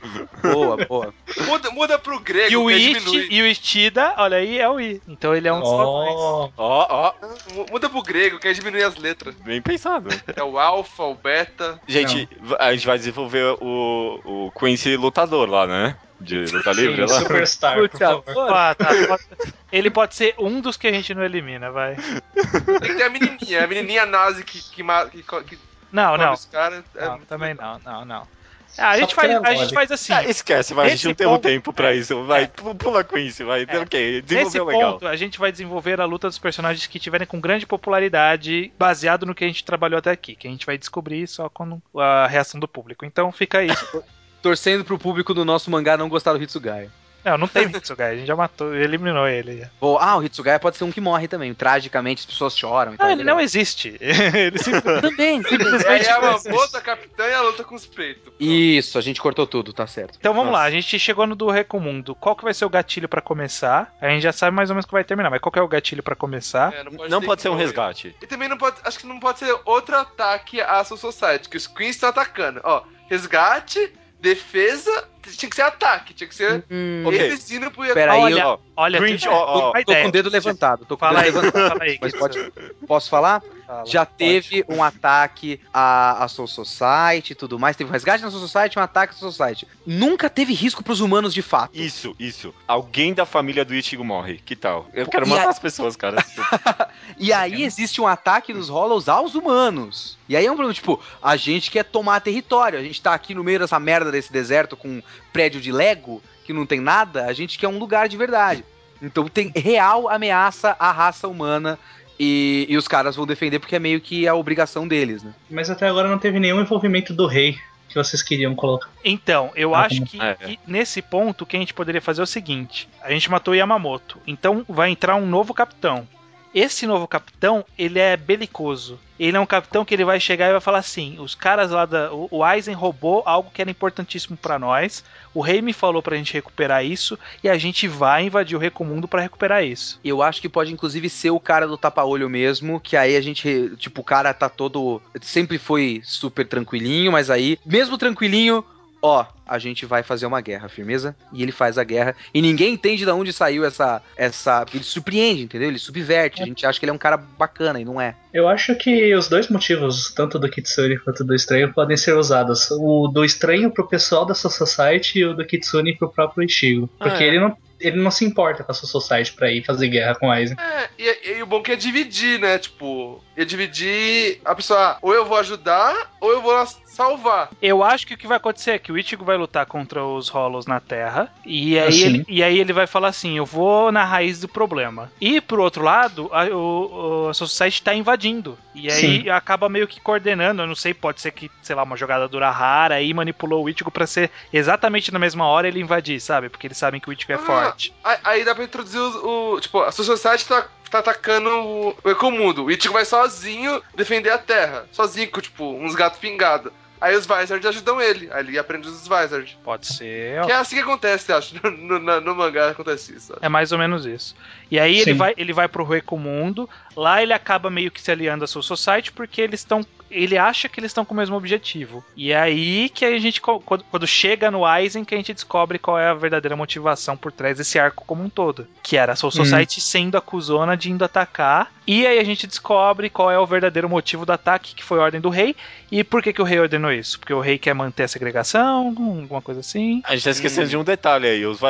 Boa, boa. Muda, muda pro grego, e o It diminui. e o Istida, olha aí, é o I. Então ele é um dos fodões. Oh, Ó, ó, Mu- Muda pro grego, que aí diminui as letras. bem pensado. É o alfa, o beta. Gente, a gente vai desenvolver o, o Quincy lutador lá, né? De luta livre sim, lá. Superstar, por favor. Ah, tá, pode- ele pode ser um dos que a gente não elimina, vai. Tem que ter a menininha, a menininha nazi que, que, que, que Não, não. os caras. É Não, também legal. não, não, não. Ah, a, gente faz, porque é a gente faz assim. Ah, esquece, vai, a gente Nesse não ponto- tempo pra isso. Vai, É. pu- pula Quincy, vai. É. Ok, Nesse desenvolveu legal. ponto, a gente vai desenvolver a luta dos personagens que tiverem com grande popularidade, baseado no que a gente trabalhou até aqui, que a gente vai descobrir só com a reação do público. Então fica aí. Torcendo pro público do nosso mangá não gostar do Hitsugaya. Não, não tem Mitsugai, a gente já matou, eliminou ele. Ou, ah, o Hitsugaya pode ser um que morre também. Tragicamente, as pessoas choram e tal. Não, ele não existe. ele simplesmente Também, também. E aí a não existe. Mamoto, a capitã e a luta com os peitos. Isso, a gente cortou tudo, tá certo. Então vamos Nossa. lá, a gente chegou no do Recomundo. Qual que vai ser o gatilho pra começar? A gente já sabe mais ou menos que vai terminar, mas qual que é o gatilho pra começar? É, Não ter pode ser um morrer. resgate. E também não pode. Acho que não pode ser outro ataque à Soul Society, que os Queens estão atacando. Ó, resgate, defesa. Tinha que ser ataque, tinha que ser Hum, eles indo pro Pera aí, Olha, Ó, Olha, tem- ó, ó, tô com o dedo levantado, tô com o dedo aí, levantado. fala aí. Mas pode, posso falar? Fala. Já teve um ataque à, à Soul Society e tudo mais. Teve um resgate na Soul Society e um ataque à Soul Society. Nunca teve risco pros humanos de fato. Isso, isso. Alguém da família do Ichigo morre. Que tal? Eu Pô, quero matar a- as pessoas, cara. E aí existe um ataque dos Hollows aos humanos. E aí é um problema, tipo, a gente quer tomar território. A gente tá aqui no meio dessa merda desse deserto com um prédio de Lego, que não tem nada, a gente quer um lugar de verdade. Então tem real ameaça à raça humana. E, e os caras vão defender porque é meio que a obrigação deles, né? Mas até agora não teve nenhum envolvimento do rei que vocês queriam colocar. Então, eu Ah, acho que, É. que nesse ponto o que a gente poderia fazer é o seguinte: a gente matou Yamamoto, então vai entrar um novo capitão. Esse novo capitão, ele é belicoso. Ele é um capitão que ele vai chegar e vai falar assim: os caras lá da. O Aizen roubou algo que era importantíssimo pra nós. O rei me falou pra gente recuperar isso e a gente vai invadir o Recomundo pra recuperar isso. Eu acho que pode inclusive ser o cara do tapa-olho mesmo, que aí a gente, tipo, o cara tá todo. Sempre foi super tranquilinho, mas aí, mesmo tranquilinho, ó, a gente vai fazer uma guerra, firmeza? E ele faz a guerra. E ninguém entende de onde saiu essa. essa ele surpreende, entendeu? Ele subverte. A gente acha que ele é um cara bacana e não é. Eu acho que os dois motivos, tanto do Kitsune quanto do Estranho, podem ser usados. O do Estranho pro pessoal da Soul Society e o do Kitsune pro próprio Ishigo. Porque Ah, é. ele, não, ele não se importa com a Soul Society pra ir fazer guerra com a Aizen. É, e, e o bom que é dividir, né? Tipo, é dividir a pessoa, ou eu vou ajudar, ou eu vou salvar. Eu acho que o que vai acontecer é que o Ichigo vai lutar contra os Hollows na Terra. E aí, Assim. ele, e aí ele vai falar assim: eu vou na raiz do problema. E pro outro lado, a, o, a Society tá invadindo. E aí Sim. acaba meio que coordenando. Eu não sei, pode ser que, sei lá, uma jogada do Urahara aí manipulou o Ichigo pra ser exatamente na mesma hora ele invadir, sabe? Porque eles sabem que o Ichigo é Ah, forte. Aí, aí dá pra introduzir o, o- Tipo, a Society tá, tá atacando o, o Ecomundo. O Ichigo vai sozinho defender a Terra. Sozinho, com, tipo, uns gatos pingados. Aí os Vizard ajudam ele. Aí ele aprende os Vizard. Pode ser. Que é assim que acontece, eu acho. No, no, no mangá acontece isso. sabe? É mais ou menos isso. E aí ele vai, ele vai pro Recomundo. Lá ele acaba meio que se aliando à Soul Society porque eles estão. Ele acha que eles estão com o mesmo objetivo. E é aí que a gente, quando, quando chega no Aizen, que a gente descobre qual é a verdadeira motivação por trás desse arco como um todo. Que era a Soul Hum. Society sendo a cuzona de indo atacar. E aí a gente descobre qual é o verdadeiro motivo do ataque, que foi a ordem do rei. E por que, que o rei ordenou isso? Porque o rei quer manter a segregação, alguma coisa assim. A gente tá esquecendo de um detalhe aí, os.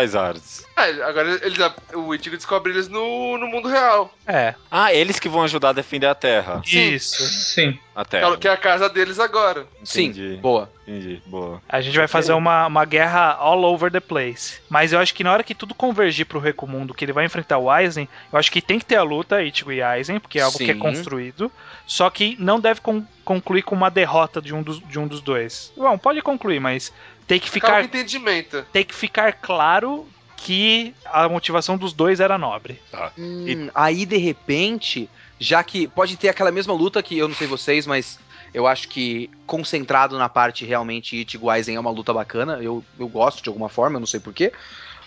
Ah, ele- agora ele, dá- o Ichigo descobre eles no, no mundo real. É, Ah, eles que vão ajudar a defender a Terra. Sim. isso. Sim. A Que é- é a casa deles agora. Entendi. Sim, boa. Entendi, boa. A gente vai fazer uma, uma guerra all over the place. Mas eu acho que na hora que tudo convergir pro Recomundo, que ele vai enfrentar o Aizen, eu acho que tem que ter a luta Ichigo e Aizen, porque é algo que é Sim. construído. Só que não deve con- concluir com uma derrota de um dos, de um dos dois. Bom, pode concluir, mas tem que Ficar entendimento. tem que ficar claro que a motivação dos dois era nobre. Hum, aí, de repente, já que pode ter aquela mesma luta que eu não sei vocês, mas eu acho que concentrado na parte realmente Ichigo Aizen é uma luta bacana. Eu, eu gosto de alguma forma, eu não sei porquê.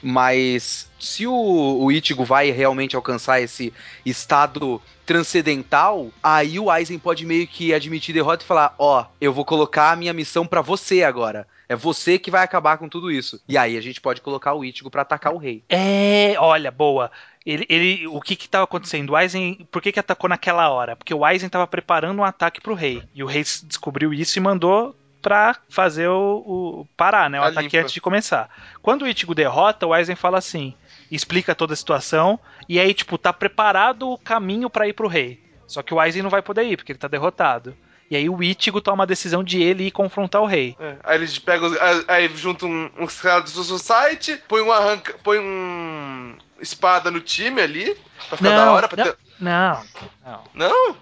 Mas se o, o Ichigo vai realmente alcançar esse estado transcendental, aí o Aizen pode meio que admitir derrota e falar: Ó, eu vou colocar a minha missão pra você agora. É você que vai acabar com tudo isso. E aí a gente pode colocar o Ichigo pra atacar o rei. É, olha, boa. Ele, ele, o que que tava acontecendo? O Aizen, por que que atacou naquela hora? Porque o Aizen tava preparando um ataque pro rei. E o rei descobriu isso e mandou pra fazer o, o parar, né? O A ataque limpa. antes de começar. Quando o Ichigo derrota, o Aizen fala assim, explica toda a situação e aí tipo tá preparado o caminho pra ir pro rei. Só que o Aizen não vai poder ir porque ele tá derrotado. E aí o Ichigo toma a decisão de ele ir confrontar o rei. É, Aí eles pegam. Aí, aí juntam um, uns caras do Society, põe um arranca. põe um. espada no time ali. Pra ficar da hora. Pra não, ter... não, não. Não?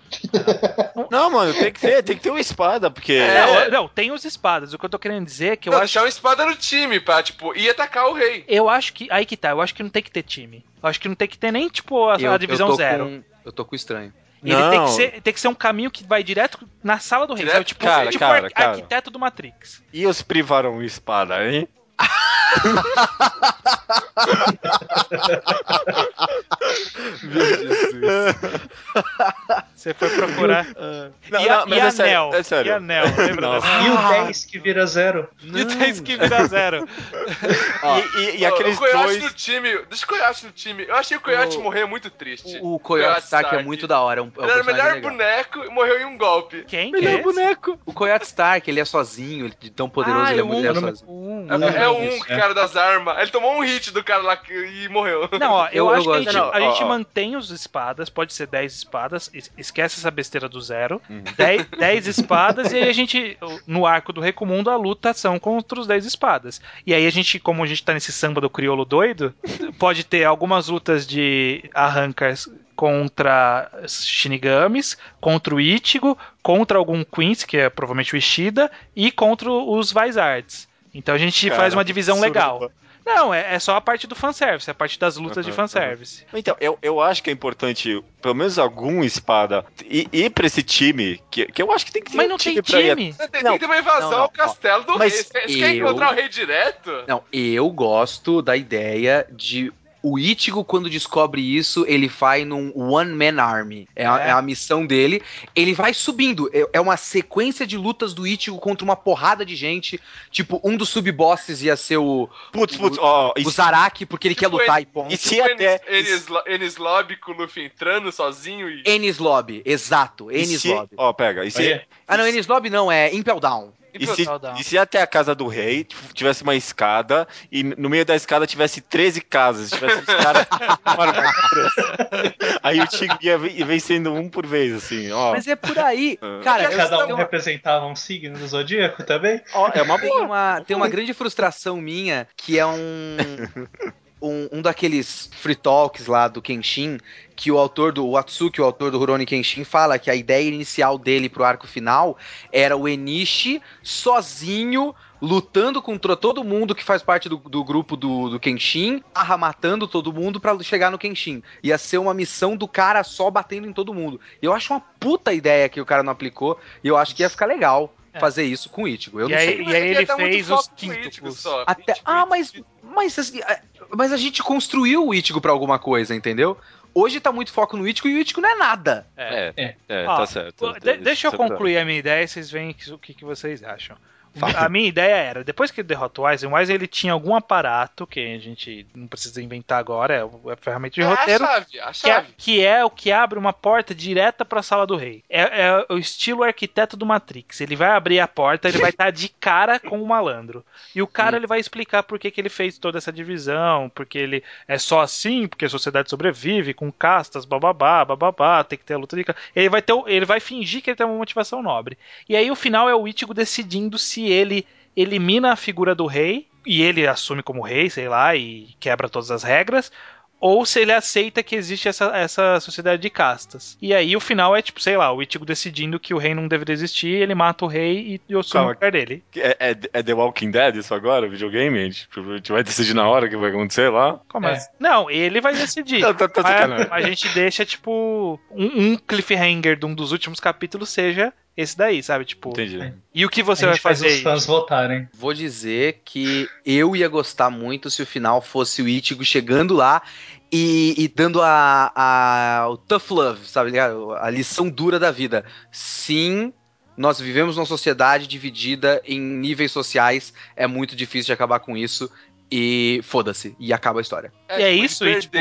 Não, mano, tem que ter, tem que ter uma espada, porque. É. Não, não, tem os espadas. O que eu tô querendo dizer é que eu não, acho deixar uma espada no time pra, tipo, ir atacar o rei. Eu acho que. Aí que tá, eu acho que não tem que ter time. Eu acho que não tem que ter nem, tipo, a, Eu- a divisão eu tô zero. com- eu tô com estranho. Ele Não. tem que, ser, tem que ser um caminho que vai direto na sala do rei. Direto? sabe? Tipo, Cara, tipo cara, arqu- cara. arquiteto do Matrix. E os privaram espada, hein? Você foi procurar. Não, e a, não, e é sério, anel? é sério. E anel, lembra dessa? E o 10 que vira zero. E o 10 que vira zero. E, e- e Ó, aqueles o dois. no time. Deixa o Coyote no time. Eu achei o Coyote O- morrer muito triste. O, o Coyote Stark é muito da hora. É um, é um Ele era o melhor legal. boneco e morreu em um golpe. Quem? Melhor que é boneco. O Coyote Stark, ele é sozinho, ele é tão poderoso, Ah, ele é é muito um, é sozinho. Um, É, Hum, é um isso, é. cara das armas. Ele tomou um hit do cara lá e morreu. Não, ó, eu, Eu- eu acho que a gente, Não, a ó, gente ó. mantém os espadas, pode ser 10 espadas, es- esquece essa besteira do zero. Uhum. 10, 10 espadas, e aí a gente, no arco do Recomundo, a luta são contra os 10 espadas. E aí a gente, como a gente tá nesse samba do crioulo doido, pode ter algumas lutas de arrancas contra Shinigamis, contra o Ichigo, contra algum Quincy, que é provavelmente o Ishida, e contra os Vizards. Então a gente Cara, faz uma divisão suruba. legal. Não, é, é só a parte do fanservice, é a parte das lutas de Aham, fanservice. Então, eu, eu acho que é importante, pelo menos algum espada, ir, ir pra esse time, que, que eu acho que tem que ter Mas um não tem time pra ir. time. Tem, Não, tem que ter uma invasão não, não, ao castelo do mas rei. Você, você quer eu- encontrar o rei direto? Não, eu gosto da ideia de o Ichigo, quando descobre isso, ele vai num One Man Army. É, a, É. é a missão dele. Ele vai subindo. É, é uma sequência de lutas do Ichigo contra uma porrada de gente. Tipo, um dos sub-bosses ia ser o, Putz, putz, ó, e o Zaraki, porque ele Tipo quer lutar ele- e ponto. e se Tipo até. Enis, Enis Lobby com o Luffy entrando sozinho e. Enis Lobby, exato. Enis Lobby. Ó, pega. E se, Ah, não, Enis Lobby não, é Impel Down. E, se, e se até a casa do rei tivesse uma escada e no meio da escada tivesse 13 casas, tivesse os caras com armaduras. Aí o Tigre ia ve- vencendo um por vez, assim, ó. Mas é por aí. Ah. Cara, eu cada um uma- representava um signo do zodíaco também? Ó, é uma tem boa. uma, tem uma grande frustração minha, que é um, um, um daqueles free talks lá do Kenshin, que o autor do o Atsuki, o autor do Rurouni Kenshin, fala que a ideia inicial dele pro arco final era o Enishi sozinho lutando contra todo mundo que faz parte do, do grupo do, do Kenshin, barra matando todo mundo pra chegar no Kenshin. Ia ser uma missão do cara só batendo em todo mundo. E eu acho uma puta ideia que o cara não aplicou, e eu acho que ia ficar legal É. fazer isso com o Ichigo. Eu E não aí- sei. e aí ele fez os quíntuplos. Até, Ichigo, ah, mas, mas, assim, é, mas a gente construiu o Ichigo pra alguma coisa, entendeu? Hoje tá muito foco no Ichigo e o Ichigo não é nada. É, É. é, tá certo. De- deixa eu concluir a minha ideia e vocês veem que- o que, que vocês acham. Fala. A minha ideia era, depois que ele derrota o Aizen, o Aizen ele tinha algum aparato que a gente não precisa inventar agora, é o- é a ferramenta de É roteiro. a chave, a Que é, chave. que é o que abre uma porta direta pra sala do rei. É, é o estilo arquiteto do Matrix. Ele vai abrir a porta, ele vai estar de cara com o malandro. E o cara ele vai explicar por que, que ele fez toda essa divisão, porque ele é só assim, porque a sociedade sobrevive com castas, bababá, bababá, tem que ter a luta de ca- ele vai ter ele vai fingir que ele tem uma motivação nobre. E aí o final é o Ichigo decidindo se ele elimina a figura do rei e ele assume como rei, sei lá, e quebra todas as regras, ou se ele aceita que existe essa, essa sociedade de castas. E aí o final é tipo, sei lá, o Ichigo decidindo que o rei não deveria existir, ele mata o rei e, e assume Calma. o lugar dele. É, é, é The Walking Dead isso agora, videogame? A gente, a gente vai decidir na hora o que vai acontecer lá? Como É. assim? Não, ele vai decidir. Tá, tá, tá Mas sacanagem. a gente deixa, tipo, um, um cliffhanger de um dos últimos capítulos seja esse daí, sabe? Tipo, Entendi. e o que você a vai gente faz fazer? os fãs votarem. Vou dizer que eu ia gostar muito se o final fosse o Ichigo chegando lá e, e dando a, a- o tough love, sabe? A lição dura da vida. Sim, nós vivemos numa sociedade dividida em níveis sociais. É muito difícil de acabar com isso. E foda-se. E acaba a história. E é isso, e, tipo.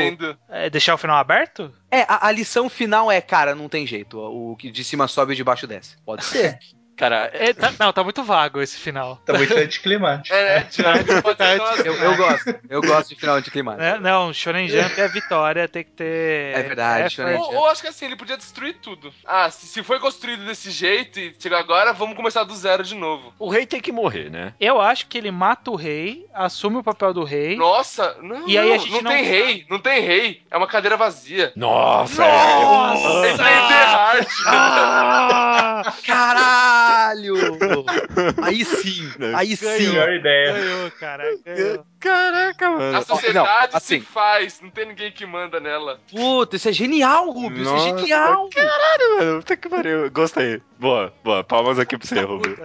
É, deixar o final aberto? É, a, a lição final é, cara, não tem jeito. O que de cima sobe e de baixo desce. Pode ser. Cara, é- É, tá- não, tá muito vago esse final. Tá muito anticlimático. É, pode ser aquelas- Eu, eu gosto. Eu gosto de final anticlimático. Né? Não, Shonen Jump é vitória, tem que ter. É verdade, effort. Shonen Ou, ou acho que assim, ele podia destruir tudo. Ah, se, se foi construído desse jeito e chegou agora, vamos começar do zero de novo. o rei tem que morrer, né? Eu acho que ele mata o rei, assume o papel do rei. Nossa, não, E aí não, a gente não, não- tem rei, não tem rei. É uma cadeira vazia. Nossa! Nossa! Tem The Heart. Ah! Caralho! Aí sim, aí sim. Melhor ideia. Ganhou, cara. Ganhou. Caraca, mano. A sociedade não, assim. se faz, não tem ninguém que manda nela. Puta, isso é genial, Rubio. Isso é Nossa, genial. Mano, puta que pariu. Gostei. Boa, boa. Palmas aqui pra você, Rubio.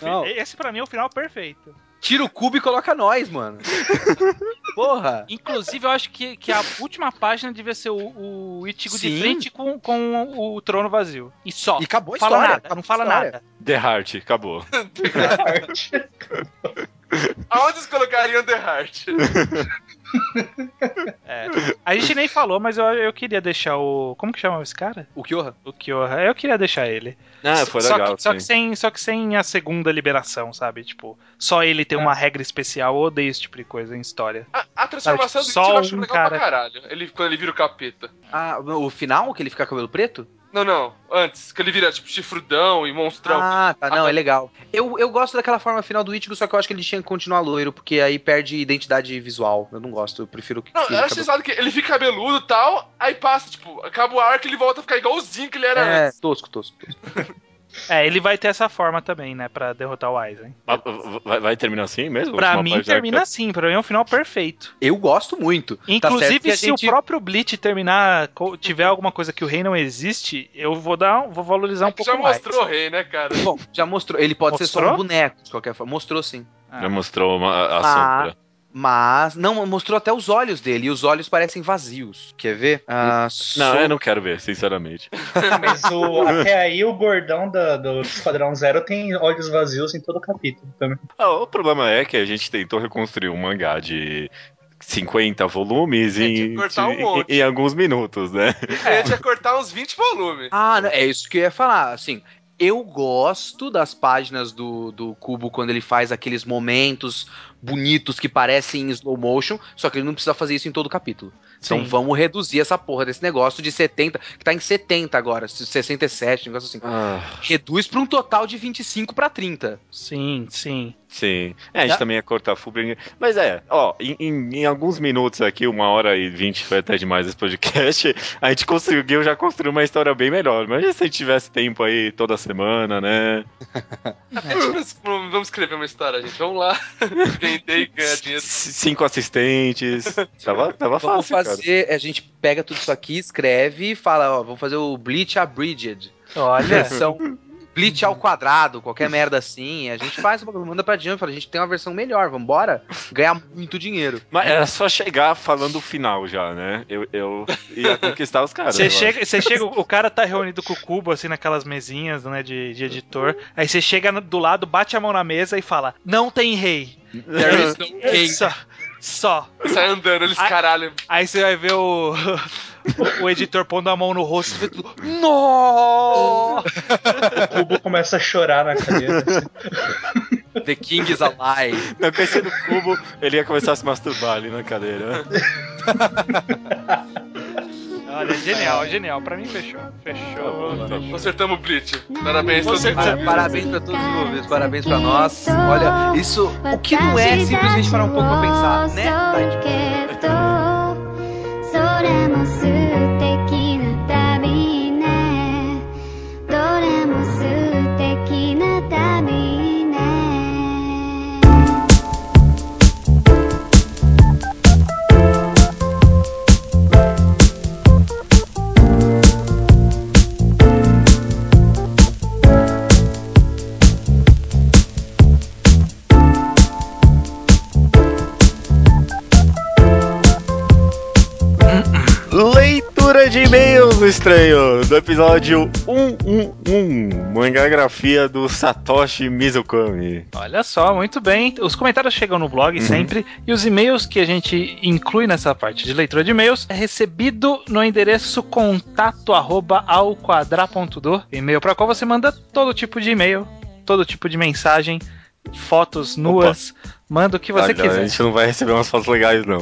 Não. Esse pra mim é o final perfeito. Tira o cubo e coloca nós, mano. Porra. Inclusive, eu acho que, que a última página devia ser o, o Ichigo de Sim. frente com, com o trono vazio. E só. E acabou a fala história. nada, acabou não fala história. nada. The Heart, acabou. Aonde vocês colocariam The Heart? É. A gente nem falou, mas eu, eu queria deixar o. Como que chama esse cara? O Kyoha? O Kyoha. Eu queria deixar ele. Ah, foi só legal. Que, só, que sem, só que sem a segunda liberação, sabe? Tipo, só ele tem uma regra especial. Eu odeio esse tipo de coisa em história. A, a transformação Sabe, do Ichigo só eu acho um legal cara. pra caralho. Ele, quando ele vira o capeta. Ah, o final, que ele fica com cabelo preto? Não, não. Antes, que ele vira, tipo, chifrudão e monstrão. Ah, tá. Não, Ah, é legal. Eu, eu gosto daquela forma final do Ichigo, só que eu acho que ele tinha que continuar loiro, porque aí perde identidade visual. Eu não gosto, eu prefiro que. Não, eu ele acho cabelo- sensato que ele fica cabeludo e tal, aí passa, tipo, acaba o arco e ele volta a ficar igualzinho que ele era É, antes. tosco, tosco, tosco. É, ele vai ter essa forma também, né? Pra derrotar o Aizen. Vai, vai terminar assim mesmo? Pra mim, termina que- assim. Pra mim é um final perfeito. Eu gosto muito. Tá Inclusive, a se gente- o próprio Bleach terminar, tiver alguma coisa que o rei não existe, eu vou dar, um- vou valorizar um pouco Já mais. mostrou o rei, né, cara? Bom, já mostrou. Ele pode ser só Mostrou? um boneco, de qualquer forma. Mostrou sim. Ah. Já mostrou uma, a Ah. sombra. Mas, não, mostrou até os olhos dele, e os olhos parecem vazios. Quer ver? Ah, Não, so- eu não quero ver, sinceramente. Mas o- até aí o gordão da- do Esquadrão Zero tem olhos vazios em todo o capítulo também. Ah, o problema é que a gente tentou reconstruir um mangá de 50 volumes É, em, um em- em alguns minutos, né? A gente ia cortar uns 20 volumes. Ah, não, é isso que eu ia falar. Assim, eu gosto das páginas do, do Cubo quando ele faz aqueles momentos bonitos que parecem em slow motion, só que ele não precisa fazer isso em todo o capítulo. Então Sim. vamos reduzir essa porra desse negócio de 70, que tá em 70 agora, 67, um negócio assim. Ah, Reduz pra um total de 25 pra 30. Sim, sim. sim. É, a gente Já- também ia cortar full bring- Mas é, ó, em, em- em alguns minutos aqui, uma hora e vinte foi até demais esse podcast, a gente conseguiu já construir uma história bem melhor. Imagina se a gente tivesse tempo aí toda semana, né? Vamos, vamos escrever uma história, gente. Vamos lá. Vender e ganhar dinheiro. Cinco assistentes. Tava, tava Vamos fácil, cara. fazer, a gente pega tudo isso aqui, escreve e fala, ó, vamos fazer o Bleach Abridged. Olha, Versão Bleach ao quadrado, qualquer merda assim. A gente faz, manda pra Jump, fala, a gente tem uma versão melhor, vambora ganhar muito dinheiro. Mas era só chegar falando o final já, né? Eu, eu ia conquistar os caras. Você chega, você chega, o cara tá reunido com o cubo, assim, naquelas mesinhas, né, de, de editor. Aí você chega do lado, bate a mão na mesa e fala: Não tem rei. There is no king. Só. Sai andando, eles Ai- caralho. Aí você vai ver o, o, o editor pondo a mão no rosto e vê tudo. Nó! O cubo começa a chorar na cadeira. assim. The king is alive. Não, esse no cubo, ele ia começar a se masturbar ali na cadeira. Olha, genial, genial. Pra mim fechou. Fechou. Consertamos o Bleach. Parabéns, Com todo mundo. certeza. Para- Parabéns pra todos os envolvidos, parabéns pra nós. Olha, isso, o que não é simplesmente parar um pouco pra pensar, né? Tati? Leitura de e-mails do estranho, do episódio 111, mangagrafia do Satoshi Mizukami. Olha só, muito bem. Os comentários chegam no blog sempre e os e-mails que a gente inclui nessa parte de leitura de e-mails é recebido no endereço contato arroba ao quadra.do, e-mail para qual você manda todo tipo de e-mail, todo tipo de mensagem, fotos nuas, manda o que você Olha, A quiser. gente não vai receber umas fotos legais, não.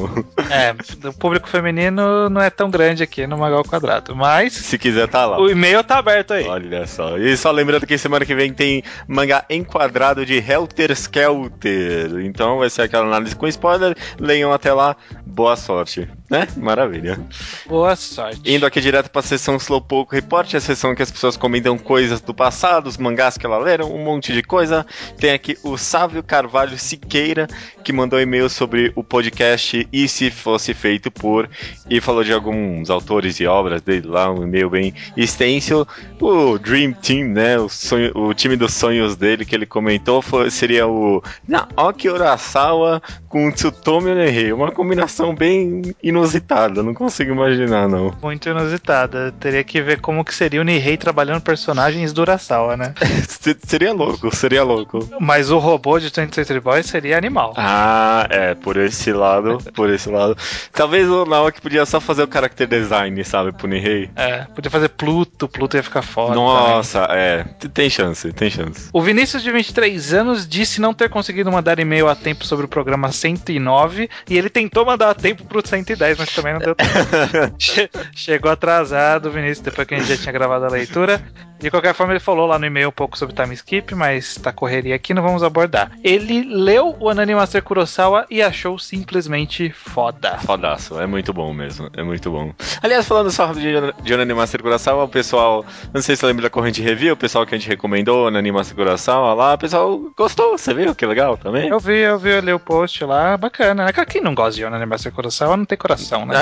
É, o público feminino não é tão grande aqui no Magal Quadrado, mas Se quiser, tá lá. o e-mail tá aberto aí. Olha só. E só lembrando que semana que vem tem mangá enquadrado de Helter Skelter. Então vai ser aquela análise com spoiler. Leiam até lá. Boa sorte. Né? Maravilha. Boa sorte. Indo aqui direto pra sessão Slowpoke Report, a sessão que as pessoas comentam coisas do passado, os mangás que ela leram, um monte de coisa. Tem aqui o Sávio Carvalho Siqueira, que mandou um e-mail sobre o podcast E Se Fosse Feito Por, e falou de alguns autores e obras dele lá, um e-mail bem extenso. O Dream Team, né, o, sonho- o time dos sonhos dele que ele comentou foi- seria o Naoki Urasawa com Tsutomi Onehei, uma combinação bem inusitada, não consigo imaginar não. Muito inusitada. Teria que ver como que seria o Nihei trabalhando personagens do Urasawa, né? Se- Seria louco, seria louco. Mas o robô de 20th Century Boys seria animal. Ah, é, por esse lado, por esse lado. Talvez o Naoki podia só fazer o character design, sabe, pro Nihei. É, podia fazer Pluto, Pluto ia ficar foda. também. Nossa, é, tem chance, tem chance. O Vinícius, de 23 anos, disse não ter conseguido mandar e-mail a tempo sobre o programa 109 e ele tentou mandar a tempo pro 110, mas também não deu tempo. Che- Chegou atrasado, Vinícius, depois que a gente já tinha gravado a leitura. De qualquer forma, ele falou lá no e-mail um pouco sobre time skip, mas tá correria aqui, não vamos abordar. Ele leu o Anani Master Kurosawa e achou simplesmente foda. Fodaço, é muito bom mesmo, é muito bom. Aliás, falando só de, de Onani Master Kurosawa, o pessoal, não sei se você lembra da corrente review, o pessoal que a gente recomendou, Onani Master Kurosawa lá, o pessoal gostou, você viu? Que legal também. Eu vi, eu vi, eu li o post lá, bacana, né? Quem não gosta de Anani Master Kurosawa não tem coração, né?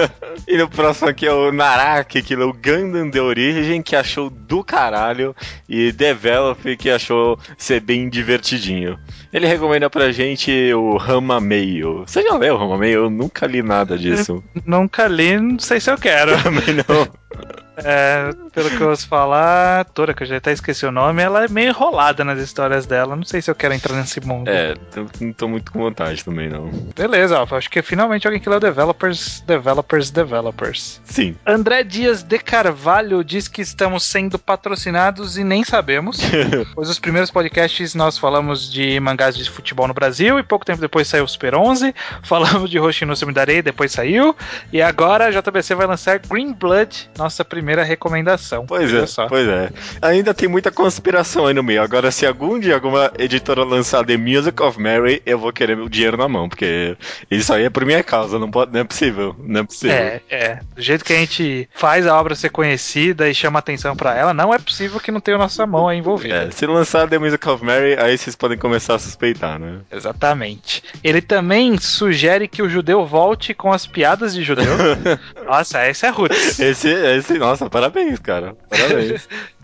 e no próximo aqui é o Naraki, que leu Gundam de origem, que achou do caralho, e Develop, que achou ser bem divertidinho. Ele recomenda pra gente o Rama Meio. Você já leu o Rama Meio? Eu nunca li nada disso. Nunca li, não sei se eu quero. Também não. É, pelo que eu ouço falar, a atora, que eu já até esqueci o nome, ela é meio enrolada nas histórias dela. Não sei se eu quero entrar nesse mundo. É, eu não tô muito com vontade também, não. Beleza, ó, acho que finalmente alguém que leu Developers, Developers, Developers. Sim. André Dias de Carvalho diz que estamos sendo patrocinados e nem sabemos. pois os primeiros podcasts nós falamos de mangás de futebol no Brasil e pouco tempo depois saiu o Super 11. Falamos de Hoshino Sumidarei, depois saiu. E agora a JBC vai lançar Green Blood, nossa primeira recomendação. Pois é, só. pois é. Ainda tem muita conspiração aí no meio. Agora, se algum dia alguma editora lançar The Music of Mary, eu vou querer o dinheiro na mão, porque isso aí é por minha causa, não, pode, não é possível. Não é possível. É, é. Do jeito que a gente faz a obra ser conhecida e chama atenção pra ela, não é possível que não tenha nossa mão aí envolvida. É, se lançar The Music of Mary, aí vocês podem começar a suspeitar, né? Exatamente. Ele também sugere que o judeu volte com as piadas de judeu. Nossa, esse é roots. Esse, esse, nossa, parabéns, cara. Parabéns.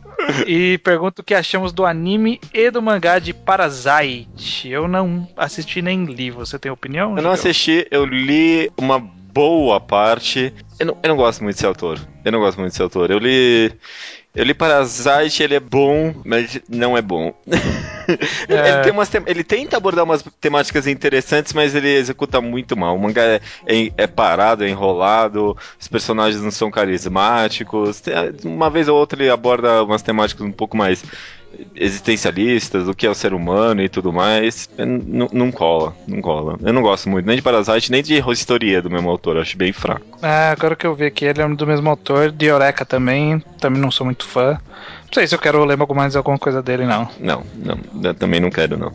E pergunta o que achamos do anime e do mangá de Parasite. Eu não assisti nem li. Você tem opinião? eu não assisti, eu li uma boa parte. Eu não, eu não gosto muito desse autor. Eu não gosto muito desse autor. Eu li. Eu li Parasite, ele é bom, mas não é bom. É. ele, tem umas ele tenta abordar umas temáticas interessantes, mas ele executa muito mal. O mangá é, é- é parado, é enrolado, os personagens não são carismáticos. Uma vez ou outra ele aborda umas temáticas um pouco mais existencialistas, o que é o ser humano e tudo mais. É, n- Não cola, não cola. Eu não gosto muito nem de Parasite, nem de Historia do mesmo autor, acho bem fraco. Ah, agora que eu vi aqui, ele é do mesmo autor. De Eureka também. Também não sou muito fã. Não sei se eu quero ler mais alguma coisa dele, não. Não, não, também não quero, não.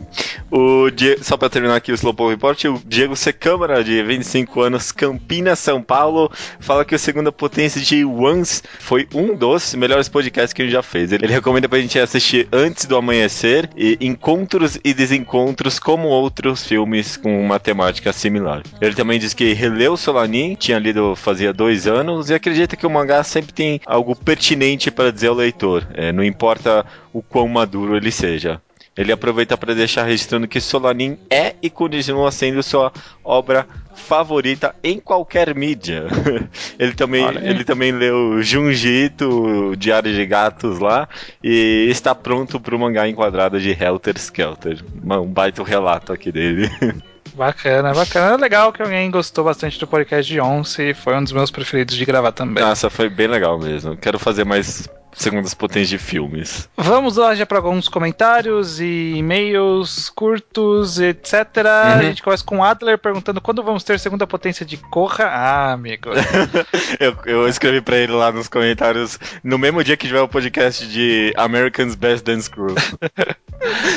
O Die- Só pra terminar aqui o Slowpoke Report, o Diego C. Câmara, de 25 anos, Campinas, São Paulo, fala que o Segunda Potência de Once foi um dos melhores podcasts que gente já fez. Ele recomenda pra gente assistir Antes do Amanhecer e Encontros e Desencontros como outros filmes com uma temática similar. Ele também diz que releu Solanin, tinha lido fazia dois anos, e acredita que o mangá sempre tem algo pertinente para dizer ao leitor. É, não importa o quão maduro ele seja. ele aproveita para deixar registrando que Solanin é e continua sendo sua obra favorita em qualquer mídia. ele também, Olha ele também leu Junjito, Diário de Gatos lá, e está pronto para o mangá enquadrado de Helter Skelter. Um baita relato aqui dele. Bacana, bacana. É legal que alguém gostou bastante do podcast de Once. Foi um dos meus preferidos de gravar também. Nossa, foi bem legal mesmo. Quero fazer mais segundas potências de filmes. Vamos lá já para alguns comentários e e-mails curtos, etc. A gente começa com o Adler perguntando quando vamos ter segunda potência de Corra. Ah, amigo. Eu, eu escrevi pra ele lá nos comentários no mesmo dia que tiver o podcast de American's Best Dance Crew.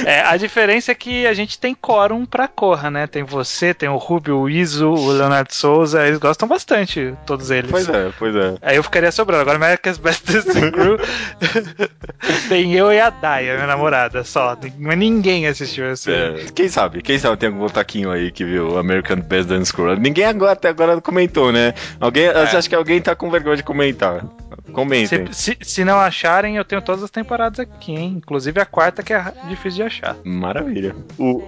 É, a diferença é que a gente tem quórum pra Corra, né? Tem você, tem o Rubio, o Iso, o Leonardo Souza. Eles gostam bastante, todos eles. pois é, pois é. Aí eu ficaria sobrando. Agora, America's Best Dance Crew tem eu e a Daya, minha namorada, só. Mas ninguém assistiu esse. É, quem sabe? Quem sabe tem algum taquinho aí que viu American Best Dance Crew. Ninguém agora, até agora comentou, né? Alguém, eu acho que alguém tá com vergonha de comentar. Comentem. Se, se, se não acharem, eu tenho todas as temporadas aqui, hein? Inclusive a quarta, que é difícil de achar. Maravilha. O,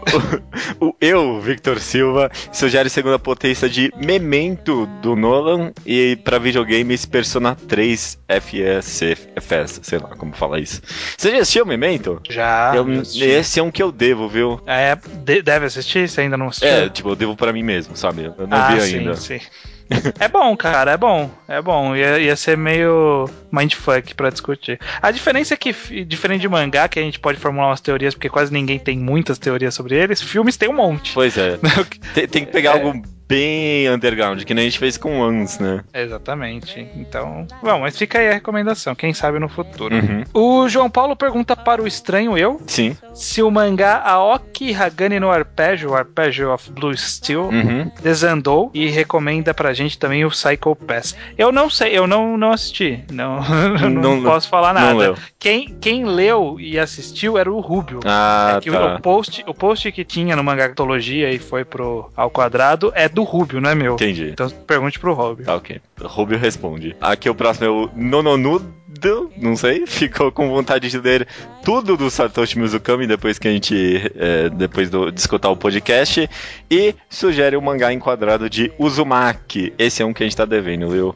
o, o eu, Victor Silva, sugere segunda potência de Memento do Nolan e pra videogames Persona 3 FS, FS, sei lá como falar isso. Você já assistiu Memento? Já. Eu- já esse é um que eu devo, viu? É, de- deve assistir? Você ainda não assistiu? É, tipo, eu devo pra mim mesmo, sabe? Eu não ah, vi sim, ainda. sim. É bom, cara, é bom. É bom. Ia, ia ser meio mindfuck pra discutir. A diferença é que, diferente de mangá, que a gente pode formular umas teorias, porque quase ninguém tem muitas teorias sobre eles, filmes tem um monte. Pois é. tem, tem que pegar É. algo bem underground, que nem a gente fez com Ones, né? Exatamente. Então, bom, mas fica aí a recomendação, quem sabe no futuro. Uhum. O João Paulo pergunta para o estranho eu Sim. se o mangá Aoki Hagane no Arpeggio, Arpeggio of Blue Steel, Uhum. desandou e recomenda pra gente também o Psycho Pass. Eu não sei, eu não, não assisti, não, não, Não- posso falar nada. Quem, quem leu e assistiu era o Rubio. Ah, É que tá. o, post, o post que tinha no Mangatologia e foi pro ao quadrado é do Rubio, não é meu. Entendi. Então pergunte pro Rubio. Tá, ok. Rubio responde. Aqui o próximo é o Nononudo, não sei, ficou com vontade de ler tudo do Satoshi Mizukami depois que a gente, é, depois do, de escutar o podcast, e sugere o mangá enquadrado de Uzumaki. Esse é um que a gente tá devendo, viu?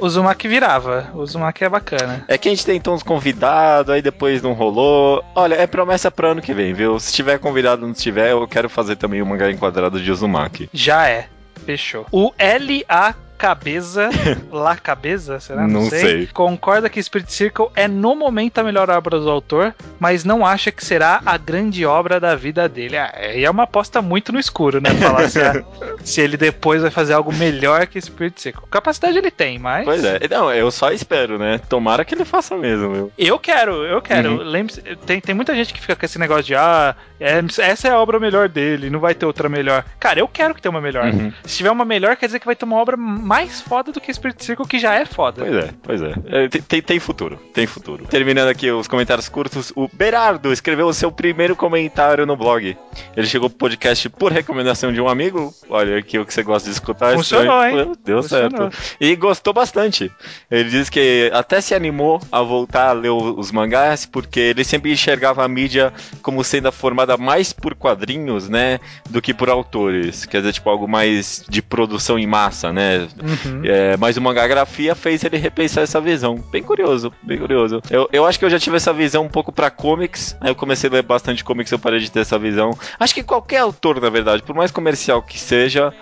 O Uzumaki virava. Uzumaki é bacana. É que a gente tentou uns convidados, aí depois não rolou. Olha, é promessa pra ano que vem, viu? Se tiver convidado, não tiver, eu quero fazer também o mangá enquadrado de Uzumaki. Já é. Fechou. O L.A. Cabeza, La Cabeza, será? Não sei. Concorda que Spirit Circle é no momento a melhor obra do autor, mas não acha que será a grande obra da vida dele. Ah, aí é uma aposta muito no escuro, né? Falar se, a- se ele depois vai fazer algo melhor que Spirit Circle. Capacidade ele tem, mas. Pois é, não, eu só espero, né? Tomara que ele faça mesmo, viu? Eu quero, eu quero. Uhum. Lembre-se, tem, tem muita gente que fica com esse negócio de ah, é- essa é a obra melhor dele, não vai ter outra melhor. Cara, eu quero que tenha uma melhor. Uhum. Se tiver uma melhor, quer dizer que vai ter uma obra mais foda do que Spirit Circle, que já é foda. Pois é, pois é. É, tem- tem, futuro, tem futuro. Terminando aqui os comentários curtos, o Berardo escreveu o seu primeiro comentário no blog. Ele chegou pro podcast por recomendação de um amigo. Olha aqui o que você gosta de escutar. Funcionou, hein? Deu Funcionou. certo. E gostou bastante. Ele disse que até se animou a voltar a ler os mangás, porque ele sempre enxergava a mídia como sendo formada mais por quadrinhos, né, do que por autores. Quer dizer, tipo, algo mais de produção em massa, né? Uhum. É, mas o mangagrafia fez ele repensar essa visão. Bem curioso, bem curioso. Eu, eu acho que eu já tive essa visão um pouco pra comics. Aí eu comecei a ler bastante comics eu parei de ter essa visão. Acho que qualquer autor, na verdade, por mais comercial que seja.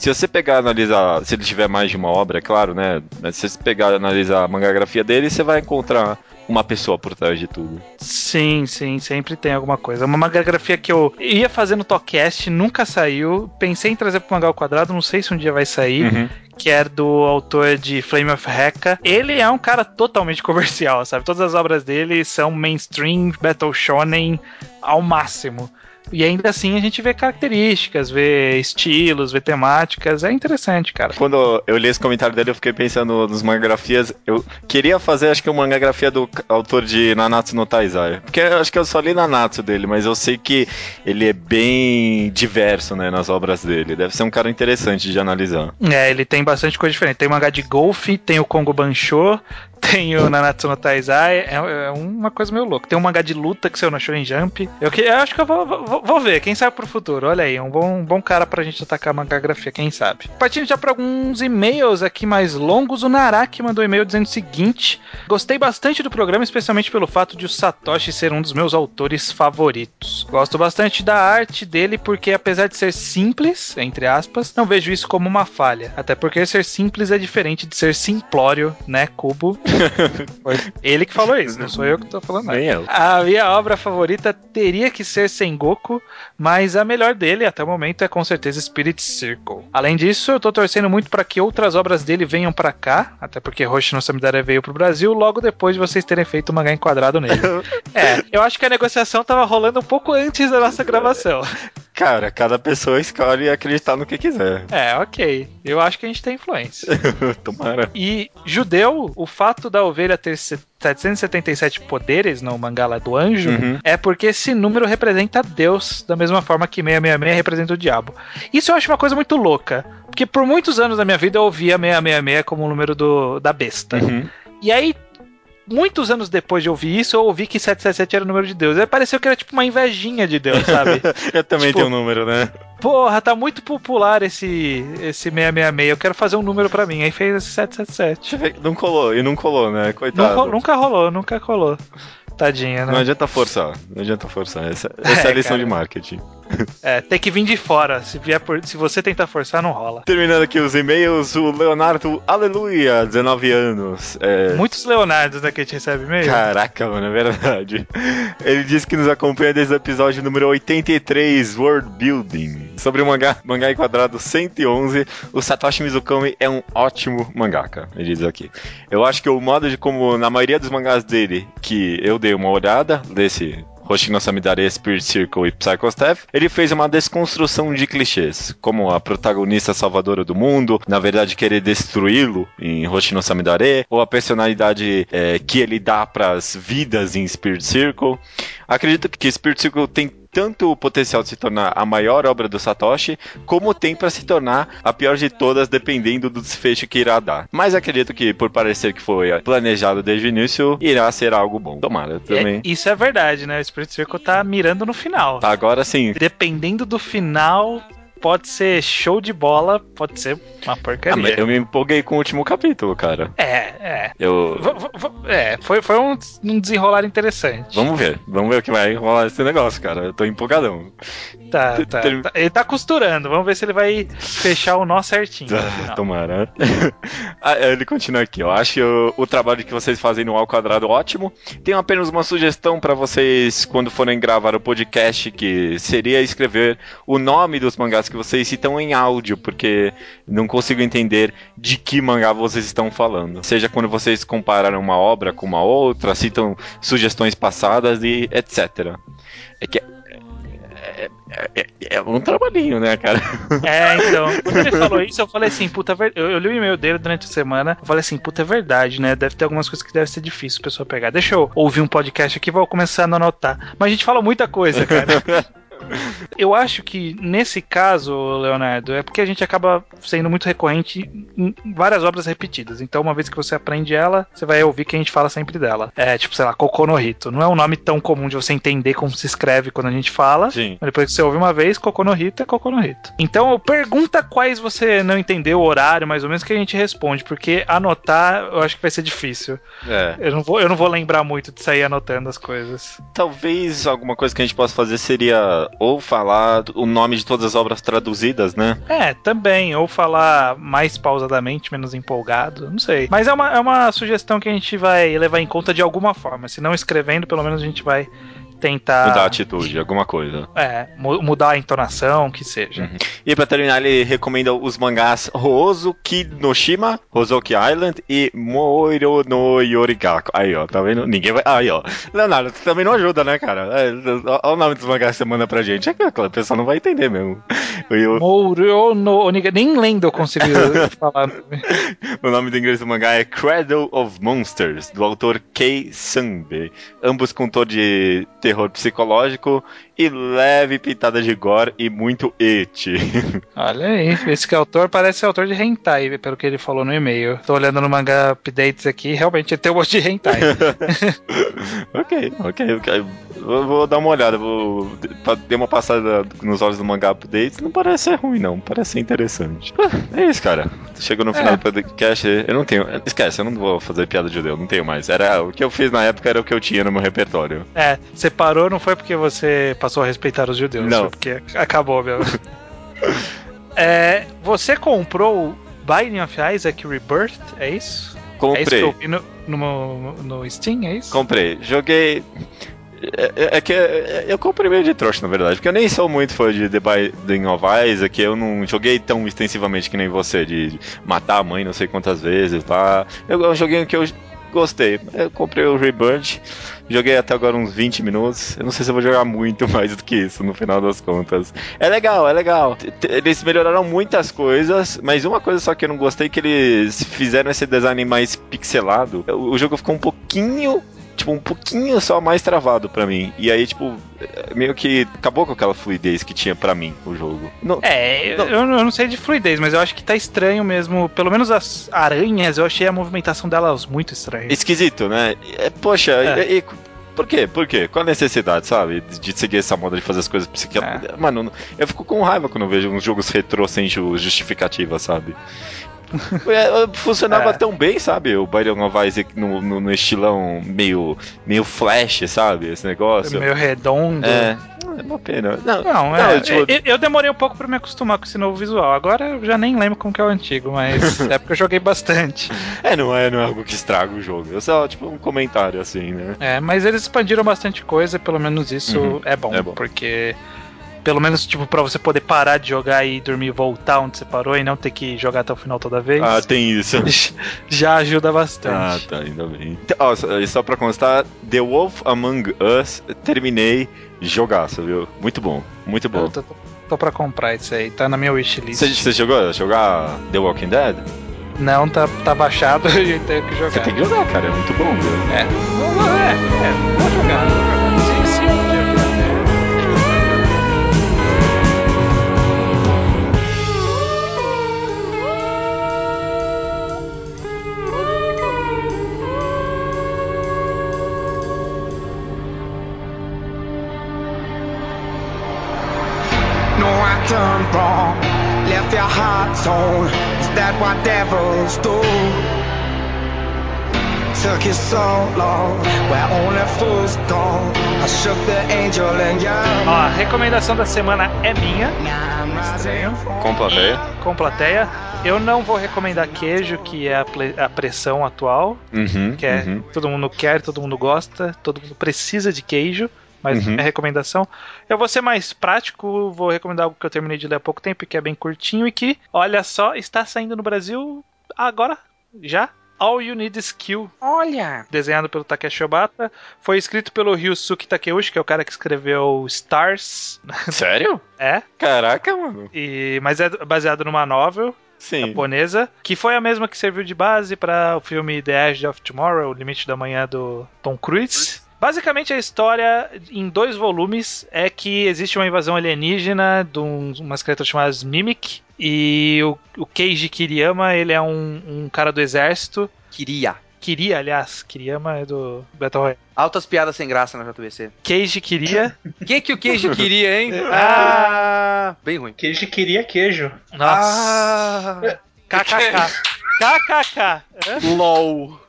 Se você pegar e analisar, se ele tiver mais de uma obra, é claro, né? Mas se você pegar e analisar a mangagrafia dele, você vai encontrar uma pessoa por trás de tudo. Sim, sim, sempre tem alguma coisa. Uma mangagrafia que eu ia fazer no Talkcast, nunca saiu. Pensei em trazer pro Mangá ao Quadrado, não sei se um dia vai sair. Uhum. que é do autor de Flame of Hecka. Ele é um cara totalmente comercial, sabe? Todas as obras dele são mainstream, battle shonen ao máximo. E ainda assim a gente vê características, vê estilos, vê temáticas. É interessante, cara. Quando eu li esse comentário dele, eu fiquei pensando nos mangagrafias. Eu queria fazer, acho que uma mangagrafia do autor de Nanatsu no Taizai. Porque eu acho que eu só li Nanatsu dele, mas eu sei que ele é bem diverso, né, nas obras dele. Deve ser um cara interessante de analisar. É, ele tem bastante coisa diferente. Tem mangá de golfe, tem o Kongo Bancho, Tem o Nanatsu no Taizai, é, é uma coisa meio louca. Tem um mangá de luta que saiu na Shonen Jump. Eu, que, eu acho que eu vou, vou, vou ver, quem sabe pro futuro. Olha aí, um bom, um bom cara pra gente atacar a mangagrafia, quem sabe. Partindo já pra alguns e-mails aqui mais longos, o Naraki mandou um e-mail dizendo o seguinte: Gostei bastante do programa, especialmente pelo fato de o Satoshi ser um dos meus autores favoritos. Gosto bastante da arte dele porque, apesar de ser simples, entre aspas, não vejo isso como uma falha. Até porque ser simples é diferente de ser simplório, né, Cubo? Foi ele que falou isso, não sou eu que tô falando nada. Nem eu. A minha obra favorita teria que ser Sengoku, mas a melhor dele até o momento é com certeza Spirit Circle. Além disso, eu tô torcendo muito para que outras obras dele venham para cá, até porque Roshi no Samidare veio pro Brasil logo depois de vocês terem feito o mangá enquadrado nele. é, eu acho que a negociação tava rolando um pouco antes da nossa gravação. Cara, cada pessoa escolhe acreditar no que quiser. É, ok. Eu acho que a gente tem influência. Tomara. E judeu, o fato da ovelha ter se- 777 poderes no mangá lá do anjo Uhum. é porque esse número representa Deus, da mesma forma que 666 representa o diabo. Isso eu acho uma coisa muito louca, porque por muitos anos da minha vida eu ouvia 666 como o número do, da besta. Uhum. E aí, muitos anos depois de ouvir isso, eu ouvi que 777 era o número de Deus. Aí pareceu que era tipo uma invejinha de Deus, sabe? Eu também Tipo- tenho um número, né? Porra, tá muito popular esse, esse 666. Eu quero fazer um número pra mim. Aí fez esse 777. Não colou, e não colou, né? Não Coitado. ro- nunca rolou, nunca rolou. Tadinha, Não né? adianta forçar, não adianta forçar. Essa, essa é, É, a lição cara. de marketing. É, tem que vir de fora. Se, vier por- se você tentar forçar, não rola. Terminando aqui os e-mails, o Leonardo Aleluia, 19 anos. É, Muitos Leonardos né, que a gente recebe e-mail. Caraca, mano, é verdade. Ele disse que nos acompanha desde o episódio número 83, World Building. Sobre o mangá, mangá enquadrado 111, o Satoshi Mizukami é um ótimo mangaka, ele diz aqui. Eu acho que o modo de como, na maioria dos mangás dele, que eu dei uma olhada, desse Hoshino Samidare, Spirit Circle e Psycho Staff, ele fez uma desconstrução de clichês, como a protagonista salvadora do mundo, na verdade querer destruí-lo em Hoshino Samidare, ou a personalidade é, que ele dá pras vidas em Spirit Circle. Acredito que Spirit Circle tem tanto o potencial de se tornar a maior obra do Satoshi, como tem para se tornar a pior de todas, dependendo do desfecho que irá dar. Mas acredito que, por parecer que foi planejado desde o início, irá ser algo bom. Tomara, também. É, isso é verdade, né? O Spirit Circle tá mirando no final. Tá, agora sim. Dependendo do final, pode ser show de bola, pode ser uma Ah, porcaria. mas eu me empolguei com o último capítulo, cara. É, é. Eu. É, foi, foi um, um desenrolar interessante. Vamos ver, vamos ver o que vai rolar esse negócio, cara. Eu tô empolgadão. Tá, tá, tá. Ele tá costurando, vamos ver se ele vai fechar o nó certinho. Ah. Tomara. Ah, ele continua aqui, ó. Acho o, o trabalho que vocês fazem no Ao Quadrado ótimo. Tenho apenas uma sugestão pra vocês quando forem gravar o podcast, que seria escrever o nome dos mangás que vocês citam em áudio, porque não consigo entender de que mangá vocês estão falando. Seja quando vocês comparam uma obra com uma outra, citam sugestões passadas e etc. É que é, é- é- é um trabalhinho, né, cara? É, então, quando ele falou isso, eu falei assim, puta, ver- eu, eu li o e-mail dele durante a semana, eu falei assim, puta, é verdade, né? Deve ter algumas coisas que deve ser difícil a pessoa pegar. Deixa eu ouvir um podcast aqui e vou começar a anotar. Mas a gente fala muita coisa, cara. Eu acho que nesse caso, Leonardo, é porque a gente acaba sendo muito recorrente em várias obras repetidas. Então, uma vez que você aprende ela, você vai ouvir que a gente fala sempre dela. É tipo, sei lá, Kokonohito. Não é um nome tão comum de você entender como se escreve quando a gente fala. Sim. Mas depois que você ouve uma vez, Kokonohito é Kokonohito. Então, pergunta quais você não entendeu, o horário, mais ou menos, que a gente responde. Porque anotar, eu acho que vai ser difícil. É. Eu não vou, eu não vou lembrar muito de sair anotando as coisas. Talvez alguma coisa que a gente possa fazer seria ou falar o nome de todas as obras traduzidas, né? É, também. Ou falar mais pausadamente, menos empolgado. Não sei. Mas é uma, é uma sugestão que a gente vai levar em conta de alguma forma. Se não escrevendo, pelo menos a gente vai tentar. Mudar a atitude, alguma coisa. É, mu- mudar a entonação, que seja. Uhum. E pra terminar, ele recomenda os mangás Hozoki no Shima, Hozoki Island e Moiro no Yorigaku. Aí, ó, tá vendo? Ninguém vai. Aí, ó. Leonardo, você também não ajuda, né, cara? É, Olha o nome dos mangás que você manda pra gente. É que a pessoa não vai entender mesmo. E o, Mouro no Oniga. Nem lendo eu consigo falar. o nome do inglês do mangá é Cradle of Monsters, do autor Kei Sanbe. Ambos com de terror psicológico e leve pitada de gore e muito et. Olha aí, esse que é autor parece autor de hentai, pelo que ele falou no e-mail. Tô olhando no mangá updates aqui, realmente tem um monte de hentai. ok, ok, ok. Vou, vou dar uma olhada, vou dar uma passada nos olhos do mangá updates. Não parece ser ruim, não. Parece ser interessante. Ah, É isso, cara. Chegou no final É. do podcast. Eu não tenho. Esquece, eu não vou fazer piada de judeu, não tenho mais. Era o que eu fiz na época era o que eu tinha no meu repertório. é, você parou não foi porque você passou a respeitar os judeus, Não. foi porque acabou mesmo. é, você comprou o Binding of Isaac Rebirth, é isso? É isso que Comprei. eu vi no, no, no Steam, é isso? Comprei. Joguei. É, é- é que é- eu comprei meio de trouxa, na verdade, porque eu nem sou muito fã de The Binding of Isaac, eu não joguei tão extensivamente que nem você, de matar a mãe não sei quantas vezes, tá? Eu, eu joguei o que eu gostei. Eu comprei o Rebirth, joguei até agora uns 20 minutos, eu não sei se eu vou jogar muito mais do que isso, no final das contas. É legal, é legal. Eles melhoraram muitas coisas, mas uma coisa só que eu não gostei é que eles fizeram esse design mais pixelado. O jogo ficou um pouquinho tipo, um pouquinho só mais travado pra mim. E aí, tipo, meio que acabou com aquela fluidez que tinha pra mim o jogo. Não, É, eu, Não. eu não sei de fluidez, mas eu acho que tá estranho mesmo. Pelo menos as aranhas, eu achei a movimentação delas muito estranha. esquisito, né? É, poxa, É. e- e- por quê? Por quê? Qual a necessidade, sabe? De seguir essa moda de fazer as coisas psiquiátricas. Mano, eu fico com raiva quando eu vejo uns jogos retrô sem ju- justificativa, sabe? É, funcionava É. tão bem, sabe? O Binding of Isaac no, no, no estilão meio, meio flash, sabe? Esse negócio. meio redondo. É, é uma pena. Não, Não, Não, é, tipo- eu, eu demorei um pouco pra me acostumar com esse novo visual. Agora eu já nem lembro como que é o antigo, mas é porque eu joguei bastante. é, não é, não é algo que estraga o jogo. É só, tipo, um comentário assim, né? É, mas eles expandiram bastante coisa, pelo menos isso Uhum, é, bom, é bom. porque pelo menos tipo pra você poder parar de jogar e dormir e voltar onde você parou e não ter que jogar até o final toda vez. Ah, tem isso. Já ajuda Ah, bastante. tá, ainda bem. Ó, só, só pra constar, The Wolf Among Us, terminei jogaço, viu? Muito bom, muito Eu bom. tô, tô, tô pra comprar isso aí, tá na minha wishlist. Você, jogou jogar The Walking Dead? Não, tá, tá baixado e eu tenho que jogar. Você tem que jogar, cara, é muito bom, viu? É, é, é, vou jogar, vou jogar. What devils do? Took you so long, where only fools go. I shook the angel and you. Ó, a recomendação da semana é minha, from Com plateia. com plateia. Eu não vou recomendar queijo, que é a, a pressão atual, Uhum, que é uhum. todo mundo quer, todo mundo gosta, todo mundo precisa de queijo. Mas Uhum. é recomendação. Eu vou ser mais prático, vou recomendar algo que eu terminei de ler há pouco tempo, que é bem curtinho e que, olha só, está saindo no Brasil agora, já. All You Need Is Kill, Olha! desenhado pelo Takeshi Obata, foi escrito pelo Ryusuke Takeuchi, que é o cara que escreveu Stars, Sério? é, Caraca, mano. e, mas é baseado numa novel Sim. japonesa, que foi a mesma que serviu de base para o filme The Edge of Tomorrow, O Limite da Manhã do Tom Cruise. Basicamente a história em dois volumes é que existe uma invasão alienígena de um- umas criaturas chamadas Mimic e o, o Keiji Kiriyama, ele é um, um cara do exército. Queria. Kiria, aliás, Kiriyama é do Battle Royale. Altas piadas sem graça na JBC. Keiji Kiria. O que, que o queijo queria, hein? Ah! Bem ruim. Queijo queria queijo. Nossa. Ah! KKK. KKK. LOL.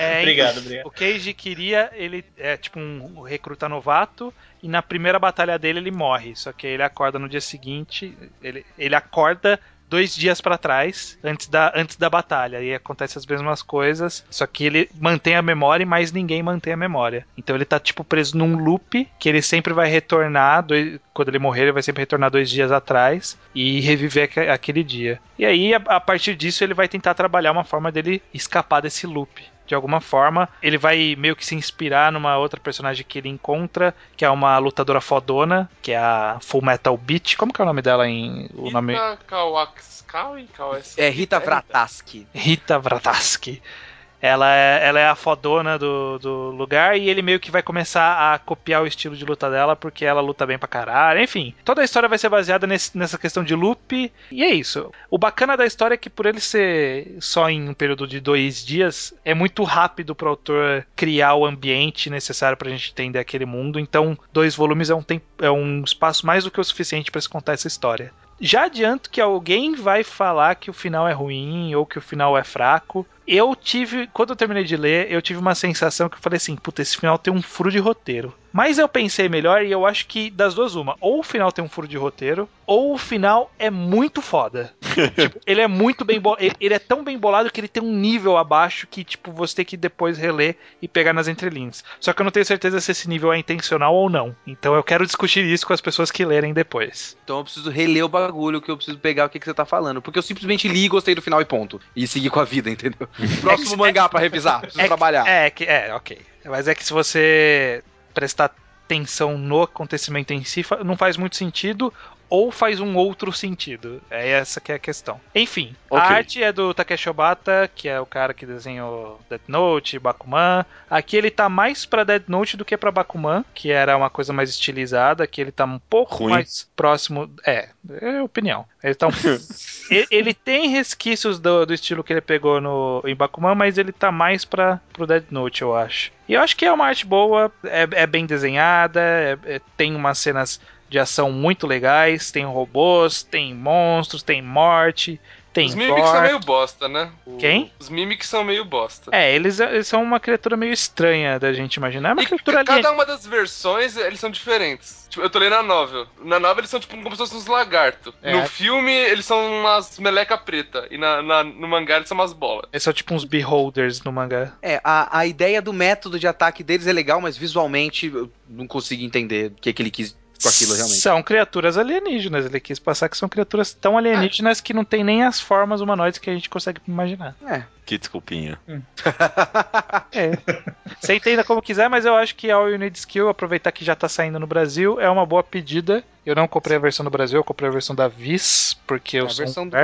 É, Obrigado, obrigado. O Keiji queria, ele é tipo um recruta novato e na primeira batalha dele ele morre. Só que ele acorda no dia seguinte, ele, ele acorda dois dias pra trás, antes da, antes da batalha. E acontece as mesmas coisas, só que ele mantém a memória, mas ninguém mantém a memória. Então ele tá tipo preso num loop que ele sempre vai retornar, dois- quando ele morrer ele vai sempre retornar dois dias atrás e reviver aque- aquele dia. E aí a, a partir disso ele vai tentar trabalhar uma forma dele escapar desse loop. De alguma forma. Ele vai meio que se inspirar numa outra personagem que ele encontra, que é uma lutadora fodona, que é a Full Metal Beat. Como que é o nome dela em o nome Rita? Kawas- É Rita Vrataski. Rita Vrataski. Ela é, ela é a fodona do, do lugar e ele meio que vai começar a copiar o estilo de luta dela porque ela luta bem pra caralho. Enfim, toda a história vai ser baseada nesse- nessa questão de loop e é isso. O bacana da história é que por ele ser só em um período de dois dias, é muito rápido pro autor criar o ambiente necessário pra gente entender aquele mundo. Então, dois volumes é um, tempo, é um espaço mais do que o suficiente pra se contar essa história. Já adianto que alguém vai falar que o final é ruim ou que o final é fraco. Eu tive, quando eu terminei de ler, eu tive uma sensação que eu falei assim: puta, esse final tem um furo de roteiro. Mas eu pensei melhor e eu acho que das duas, uma. Ou o final tem um furo de roteiro, ou o final é muito foda. tipo, ele é muito bem bolado. Ele é tão bem bolado que ele tem um nível abaixo que, tipo, você tem que depois reler e pegar nas entrelinhas. Só que eu não tenho certeza se esse nível é intencional ou não. Então eu quero discutir isso com as pessoas que lerem depois. Então eu preciso reler o bagulho, que eu preciso pegar o que, que você tá falando. Porque eu simplesmente li e gostei do final e ponto. E segui com a vida, entendeu? Próximo mangá pra revisar, preciso trabalhar. É, que, é, ok. Mas é que se você prestar atenção no acontecimento em si, não faz muito sentido ou faz um outro sentido. É essa que é a questão. Enfim, Ok. a arte é do Takeshi Obata, que é o cara que desenhou Death Note, Bakuman. Aqui ele tá mais pra Death Note do que pra Bakuman, que era uma coisa mais estilizada, que ele tá um pouco Ruim. mais próximo. É, é opinião. Ele tá um ele, ele tem resquícios do, do estilo que ele pegou no, em Bakuman, mas ele tá mais pra, pro Dead Note, eu acho. E eu acho que é uma arte boa, é, é bem desenhada, é- é- tem umas cenas de ação muito legais, tem robôs, tem monstros, tem morte, tem Os Mimics gore. são meio bosta, né? Quem? Os Mimics são meio bosta. É, eles, eles são uma criatura meio estranha da gente imaginar. É uma E criatura cada alienígena. uma das versões, eles são diferentes. Tipo, eu tô lendo a novel. Na novel eles são tipo como se fossem uns lagartos. É. No filme eles são umas meleca preta. E na, na- no mangá eles são umas bolas. Eles são tipo uns beholders no mangá. É, a, a ideia do método de ataque deles é legal, mas visualmente eu não consigo entender o que, que ele quis com aquilo realmente. São criaturas alienígenas. Ele quis passar que são criaturas tão alienígenas que não tem nem as formas humanoides que a gente consegue imaginar. É. Que desculpinha. É. Você entenda como quiser, mas eu acho que All You Need Skill, aproveitar que já tá saindo no Brasil, é uma boa pedida. Eu não comprei a versão do Brasil, eu comprei a versão da Viz, porque eu A sou versão um do-.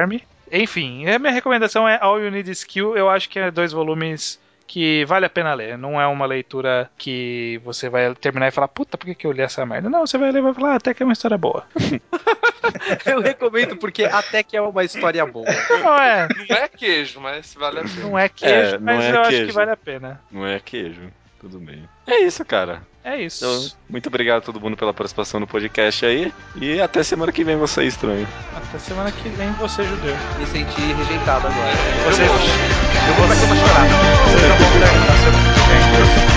Enfim, a minha recomendação é All You Need Skill. Eu acho que é dois volumes que vale a pena ler. Não é uma leitura que você vai terminar e falar, puta, por que, que eu li essa merda? Não, você vai ler e vai falar, ah, até que é uma história boa. Eu recomendo porque até que é uma história boa. Não é, Não é queijo, mas vale a pena. não é queijo, É, não mas é eu acho que queijo. vale a pena. Não é queijo. Tudo bem. É isso, cara. É isso. Então, muito obrigado a todo mundo pela participação no podcast aí. E até semana que vem você estranho. Até semana que vem você, judeu. Me senti rejeitado agora. Você, Eu vou, eu vou pra cama chorar. vocês não vão terminar semana que vem.